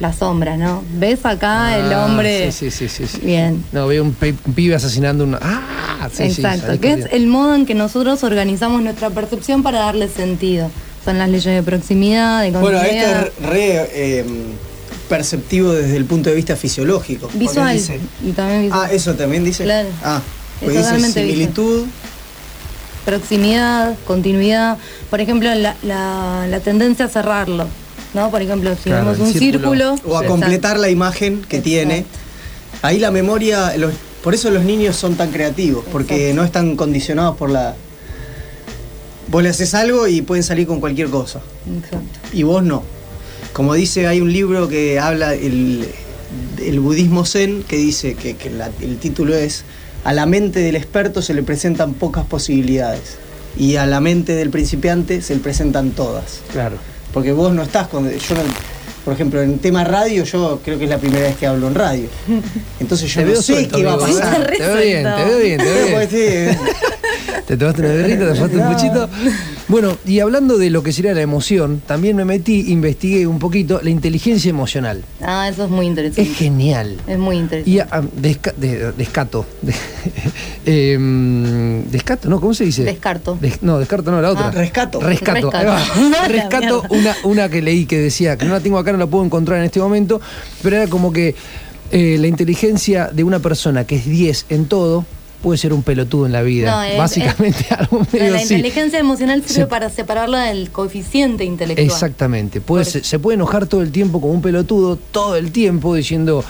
las sombras, ¿no? ¿Ves acá el Ah, hombre? Sí, sí, sí, sí. sí. Bien. No, veo un, un pibe asesinando una. ¡Ah! Sí, sí, Exacto, sabés que es el modo en que nosotros organizamos nuestra percepción para darle sentido. Son las leyes de proximidad, de Bueno, continuidad, esto es re eh, perceptivo desde el punto de vista fisiológico. visual. dice- y también visual. ah, eso también dice. Claro. Ah, Es pues dice totalmente visual. similitud. Proximidad, continuidad. Por ejemplo, la, la- la tendencia a cerrarlo. ¿no? Por ejemplo, si Claro, vemos un círculo. círculo. O a completar la imagen que Exacto. tiene. Ahí la memoria, los- por eso los niños son tan creativos, porque Exacto. no están condicionados por la... Vos le haces algo y pueden salir con cualquier cosa. Exacto. y vos no. Como dice, hay un libro que habla el, el budismo zen que dice que, que la- el título es A la mente del experto se le presentan pocas posibilidades y a la mente del principiante se le presentan todas. Claro. Porque vos no estás con. Yo no- por ejemplo, en tema radio, yo creo que es la primera vez que hablo en radio. Entonces yo Te no veo sé suelto, qué va a pasar. Re Te veo bien, te veo bien, te veo bien. Te tomaste una birrita, te fuiste un puchito. Bueno, y hablando de lo que sería la emoción, también me metí, investigué un poquito la inteligencia emocional. Ah, eso es muy interesante. Es genial. Es muy interesante. Y ah, desca- de- descato. de- em, descato, ¿no? ¿Cómo se dice? Descarto. Des- no, descarto no, la otra. Ah, rescato. Rescato. Rescato. una, una que leí que decía, que no la tengo acá, no la puedo encontrar en este momento, pero era como que eh, la inteligencia de una persona que es 10 en todo puede ser un pelotudo en la vida. No, es- Básicamente algo No, medio la así. inteligencia emocional sirve Se- para separarla del coeficiente intelectual. Exactamente. Puede, se, se puede enojar todo el tiempo como un pelotudo, todo el tiempo diciendo,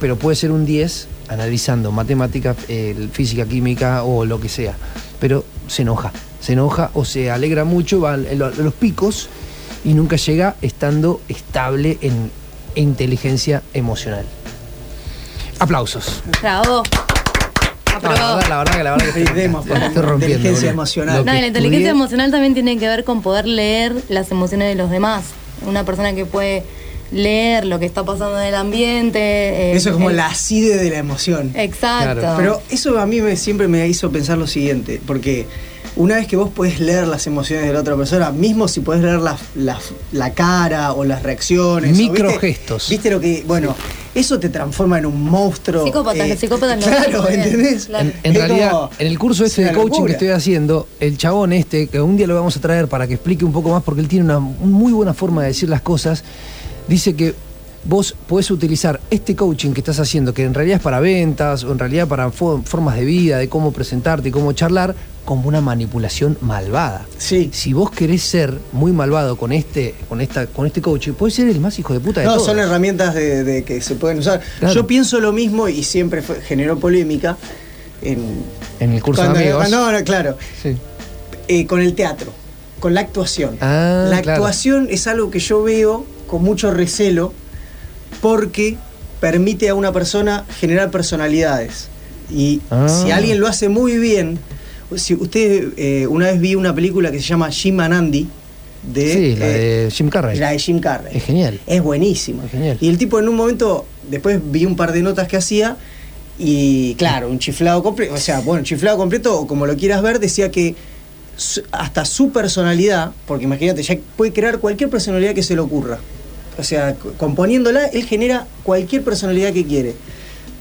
pero puede ser un 10 analizando matemática, eh, física, química o lo que sea. Pero se enoja, se enoja o se alegra mucho, va a los picos y nunca llega estando estable en inteligencia emocional. Aplausos. Bravo. No, la, verdad, la verdad que la verdad que estoy, rompiendo. inteligencia emocional. No, la inteligencia estudié- emocional también tiene que ver con poder leer las emociones de los demás. Una persona que puede leer lo que está pasando en el ambiente. eh, Eso es como el- la acide de la emoción. Exacto. Claro. Pero eso a mí me, siempre me hizo pensar lo siguiente, porque una vez que vos podés leer las emociones de la otra persona, mismo si podés leer la, la- la cara o las reacciones. Microgestos. ¿viste, ¿Viste lo que.? Bueno, eso te transforma en un monstruo. Psicópatas, los psicópatas lo Claro, ¿entendés? claro. En, en realidad, como- en el curso este es de coaching que estoy haciendo, el chabón este, que un día lo vamos a traer para que explique un poco más, porque él tiene una muy buena forma de decir las cosas, dice que vos podés utilizar este coaching que estás haciendo, que en realidad es para ventas, o en realidad para fo- formas de vida, de cómo presentarte y cómo charlar, como una manipulación malvada. Sí. Si vos querés ser muy malvado con este, con esta, con este coaching, podés ser el más hijo de puta de No, todos. son herramientas de, de que se pueden usar. Claro. Yo pienso lo mismo y siempre fue- generó polémica en. En el curso cuando- de amigos. No, no, claro. Sí. eh, con el teatro, con la actuación. Ah, la claro. actuación es algo que yo veo con mucho recelo porque permite a una persona generar personalidades. Y Ah. si alguien lo hace muy bien, si usted eh, una vez vi una película que se llama Jim and Andy de, Sí, la eh, de Jim Carrey. la de Jim Carrey. Es genial. Es buenísimo. Es genial. Y el tipo en un momento, después vi un par de notas que hacía y claro, un chiflado completo, o sea, bueno, chiflado completo o como lo quieras ver, decía que su- hasta su personalidad, porque imagínate, ya puede crear cualquier personalidad que se le ocurra. O sea, componiéndola, él genera cualquier personalidad que quiere.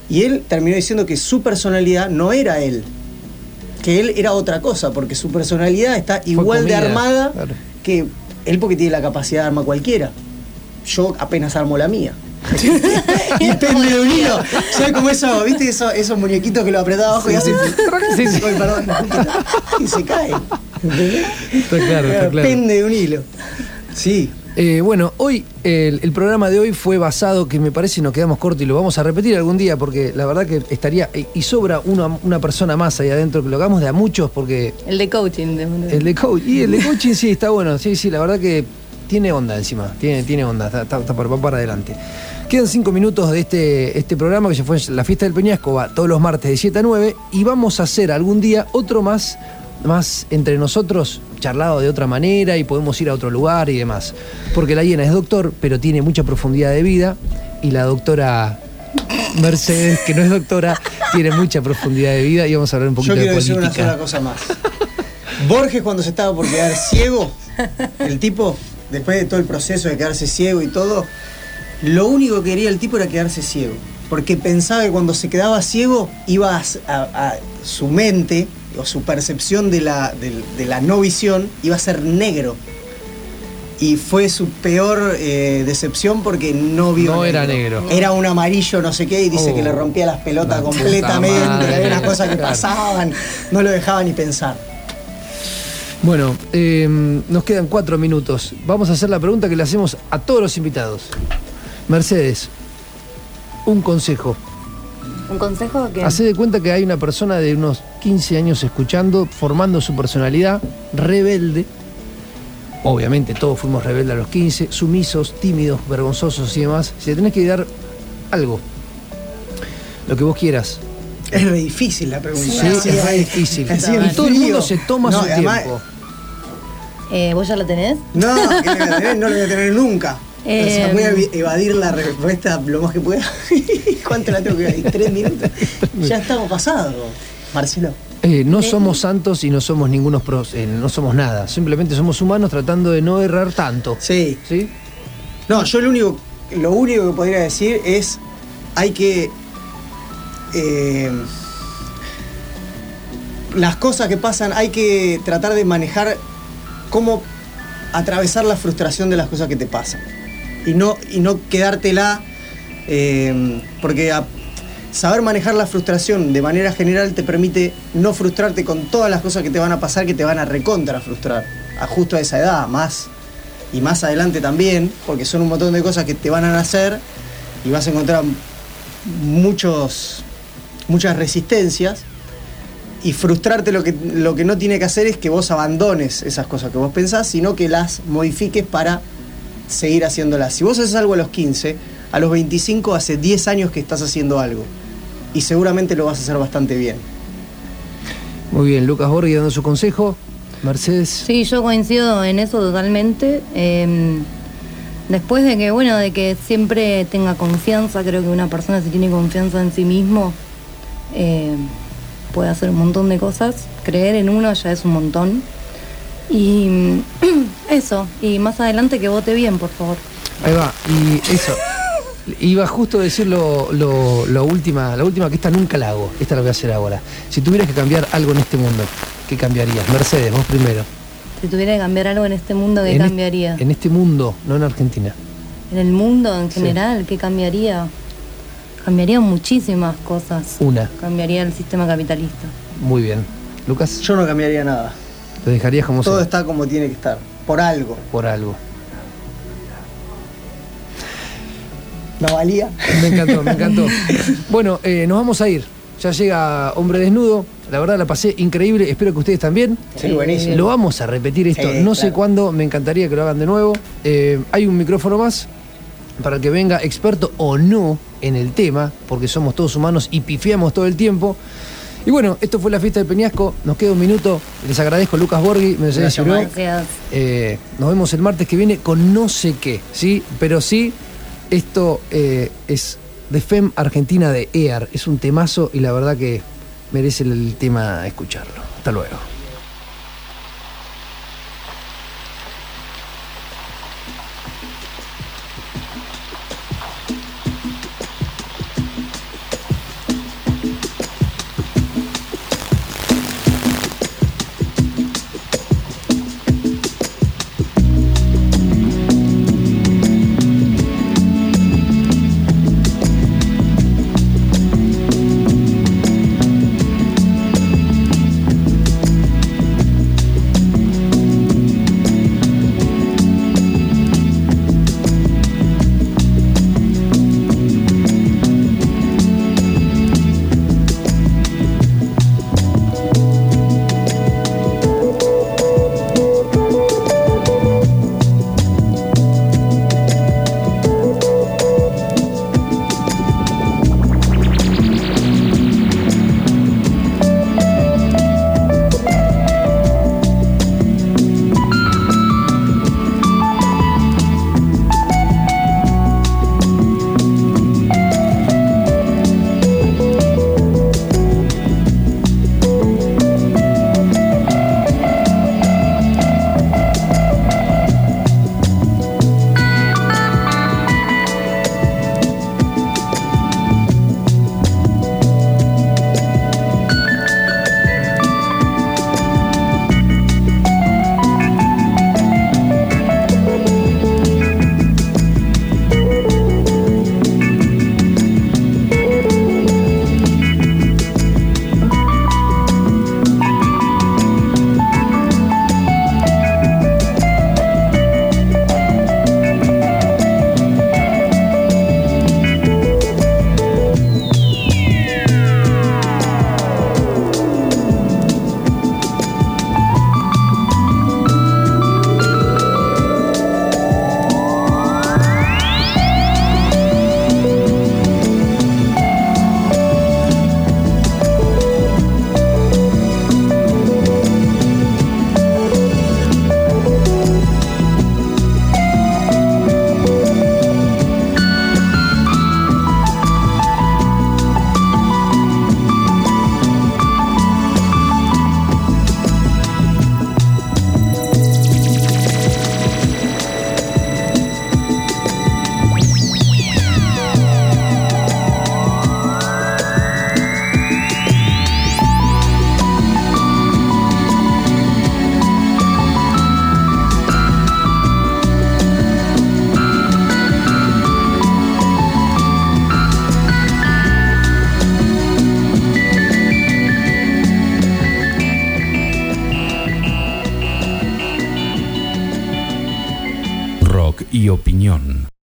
Y él terminó diciendo que su personalidad no era él, que él era otra cosa, porque su personalidad está igual de armada claro. que él porque tiene la capacidad de armar cualquiera. Yo apenas armo la mía. y pende de un hilo. Soy como eso, ¿viste? Eso- esos muñequitos que lo apretaba abajo y hacen. Sí, sí. Ay, perdón. y se cae. Está claro, está claro. Pende de un hilo. Sí. Eh, bueno, hoy el, el programa de hoy fue basado, que me parece nos quedamos cortos y lo vamos a repetir algún día, porque la verdad que estaría, y- y sobra una, una persona más ahí adentro, que lo hagamos de a muchos, porque El de coaching. de- el de coach, y el de coaching sí está bueno, sí, sí, la verdad que tiene onda encima, tiene, tiene onda, está, está- está para, va para adelante. Quedan cinco minutos de este, este programa que se fue la fiesta del Peñasco, va todos los martes de 7 a 9, y vamos a hacer algún día otro más, más entre nosotros, charlado de otra manera, y podemos ir a otro lugar y demás. Porque la hiena es doctor, pero tiene mucha profundidad de vida, y la doctora Mercedes, que no es doctora, tiene mucha profundidad de vida, y vamos a hablar un poquito Yo quiero de decir una política. sola cosa más. Borges cuando se estaba por quedar ciego, el tipo, después de todo el proceso de quedarse ciego y todo, lo único que quería el tipo era quedarse ciego. Porque pensaba que cuando se quedaba ciego iba a, a- a- su mente o su percepción de la, de la no visión iba a ser negro. Y fue su peor eh, decepción porque no vio. No era negro. Era un amarillo, no sé qué, y dice Oh, que le rompía las pelotas completamente. Había unas cosas que Claro. pasaban, no lo dejaba ni pensar. Bueno, eh, nos quedan cuatro minutos. Vamos a hacer la pregunta que le hacemos a todos los invitados. Mercedes, un consejo. Un consejo que. Hacé de cuenta que hay una persona de unos 15 años escuchando, formando su personalidad, rebelde. Obviamente todos fuimos rebeldes a los 15, sumisos, tímidos, vergonzosos y demás. Si le tenés que dar algo, lo que vos quieras. Es re difícil la pregunta. Sí, es re difícil. Y todo el mundo se toma No, su además- tiempo. Eh, ¿Vos ya lo tenés? No, que no lo voy a tener, no lo voy a tener nunca. o sea, Eh, voy a evi- evadir la respuesta lo más que pueda. ¿Cuánto la tengo que evadir? ¿Tres minutos? Ya estamos pasados, Marcelo. Eh, no somos santos y no somos ningunos pros, eh, no somos nada. Simplemente somos humanos tratando de no errar tanto. Sí. ¿Sí? No, yo lo único, lo único que podría decir es hay que eh, las cosas que pasan hay que tratar de manejar cómo atravesar la frustración de las cosas que te pasan y no y no quedártela eh, porque saber manejar la frustración de manera general te permite no frustrarte con todas las cosas que te van a pasar que te van a recontra frustrar a justo a esa edad más y más adelante también, porque son un montón de cosas que te van a nacer y vas a encontrar muchos, muchas resistencias. Y frustrarte lo que, lo que no tiene que hacer es que vos abandones esas cosas que vos pensás, sino que las modifiques para seguir haciéndolas. Si vos haces algo a los 15, a los 25 hace 10 años que estás haciendo algo. Y seguramente lo vas a hacer bastante bien. Muy bien, Lucas Borghi dando su consejo. Mercedes. Sí, yo coincido en eso totalmente. Eh, Después de que, bueno, de que siempre tenga confianza, creo que una persona si tiene confianza en sí mismo eh, puede hacer un montón de cosas. Creer en uno ya es un montón. Y eso, y más adelante que vote bien, por favor. Ahí va, y eso. Iba justo a decir lo, lo- lo última, la última que esta nunca la hago. Esta la voy a hacer ahora. Si tuvieras que cambiar algo en este mundo, ¿qué cambiarías? Mercedes, vos primero. Si tuviera que cambiar algo en este mundo, ¿qué en, cambiaría? en este mundo, no en Argentina. En el mundo en Sí. general, ¿qué cambiaría? Cambiaría muchísimas cosas. Una. Cambiaría el sistema capitalista. Muy bien. Lucas, Yo no cambiaría nada. Lo dejarías como Todo sea, está como tiene que estar. Por algo. por algo. ¿No valía? Me encantó, me encantó. Bueno, eh, nos vamos a ir. Ya llega Hombre Desnudo. La verdad la pasé increíble. Espero que ustedes también. Sí, buenísimo. Lo vamos a repetir esto. Sí, no sé claro. cuándo, me encantaría que lo hagan de nuevo. Eh, hay un micrófono más para que venga experto o no en el tema, porque somos todos humanos y pifiamos todo el tiempo. Y bueno, esto fue la fiesta de Peñasco. Nos queda un minuto. Les agradezco Lucas Borghi, Mercedes Gracias, Giró. Mike. Gracias. Eh, nos vemos el martes que viene con no sé qué, ¿sí? Pero sí, esto eh, es de FEM Argentina de EAR. Es un temazo y la verdad que merece el tema escucharlo. Hasta luego.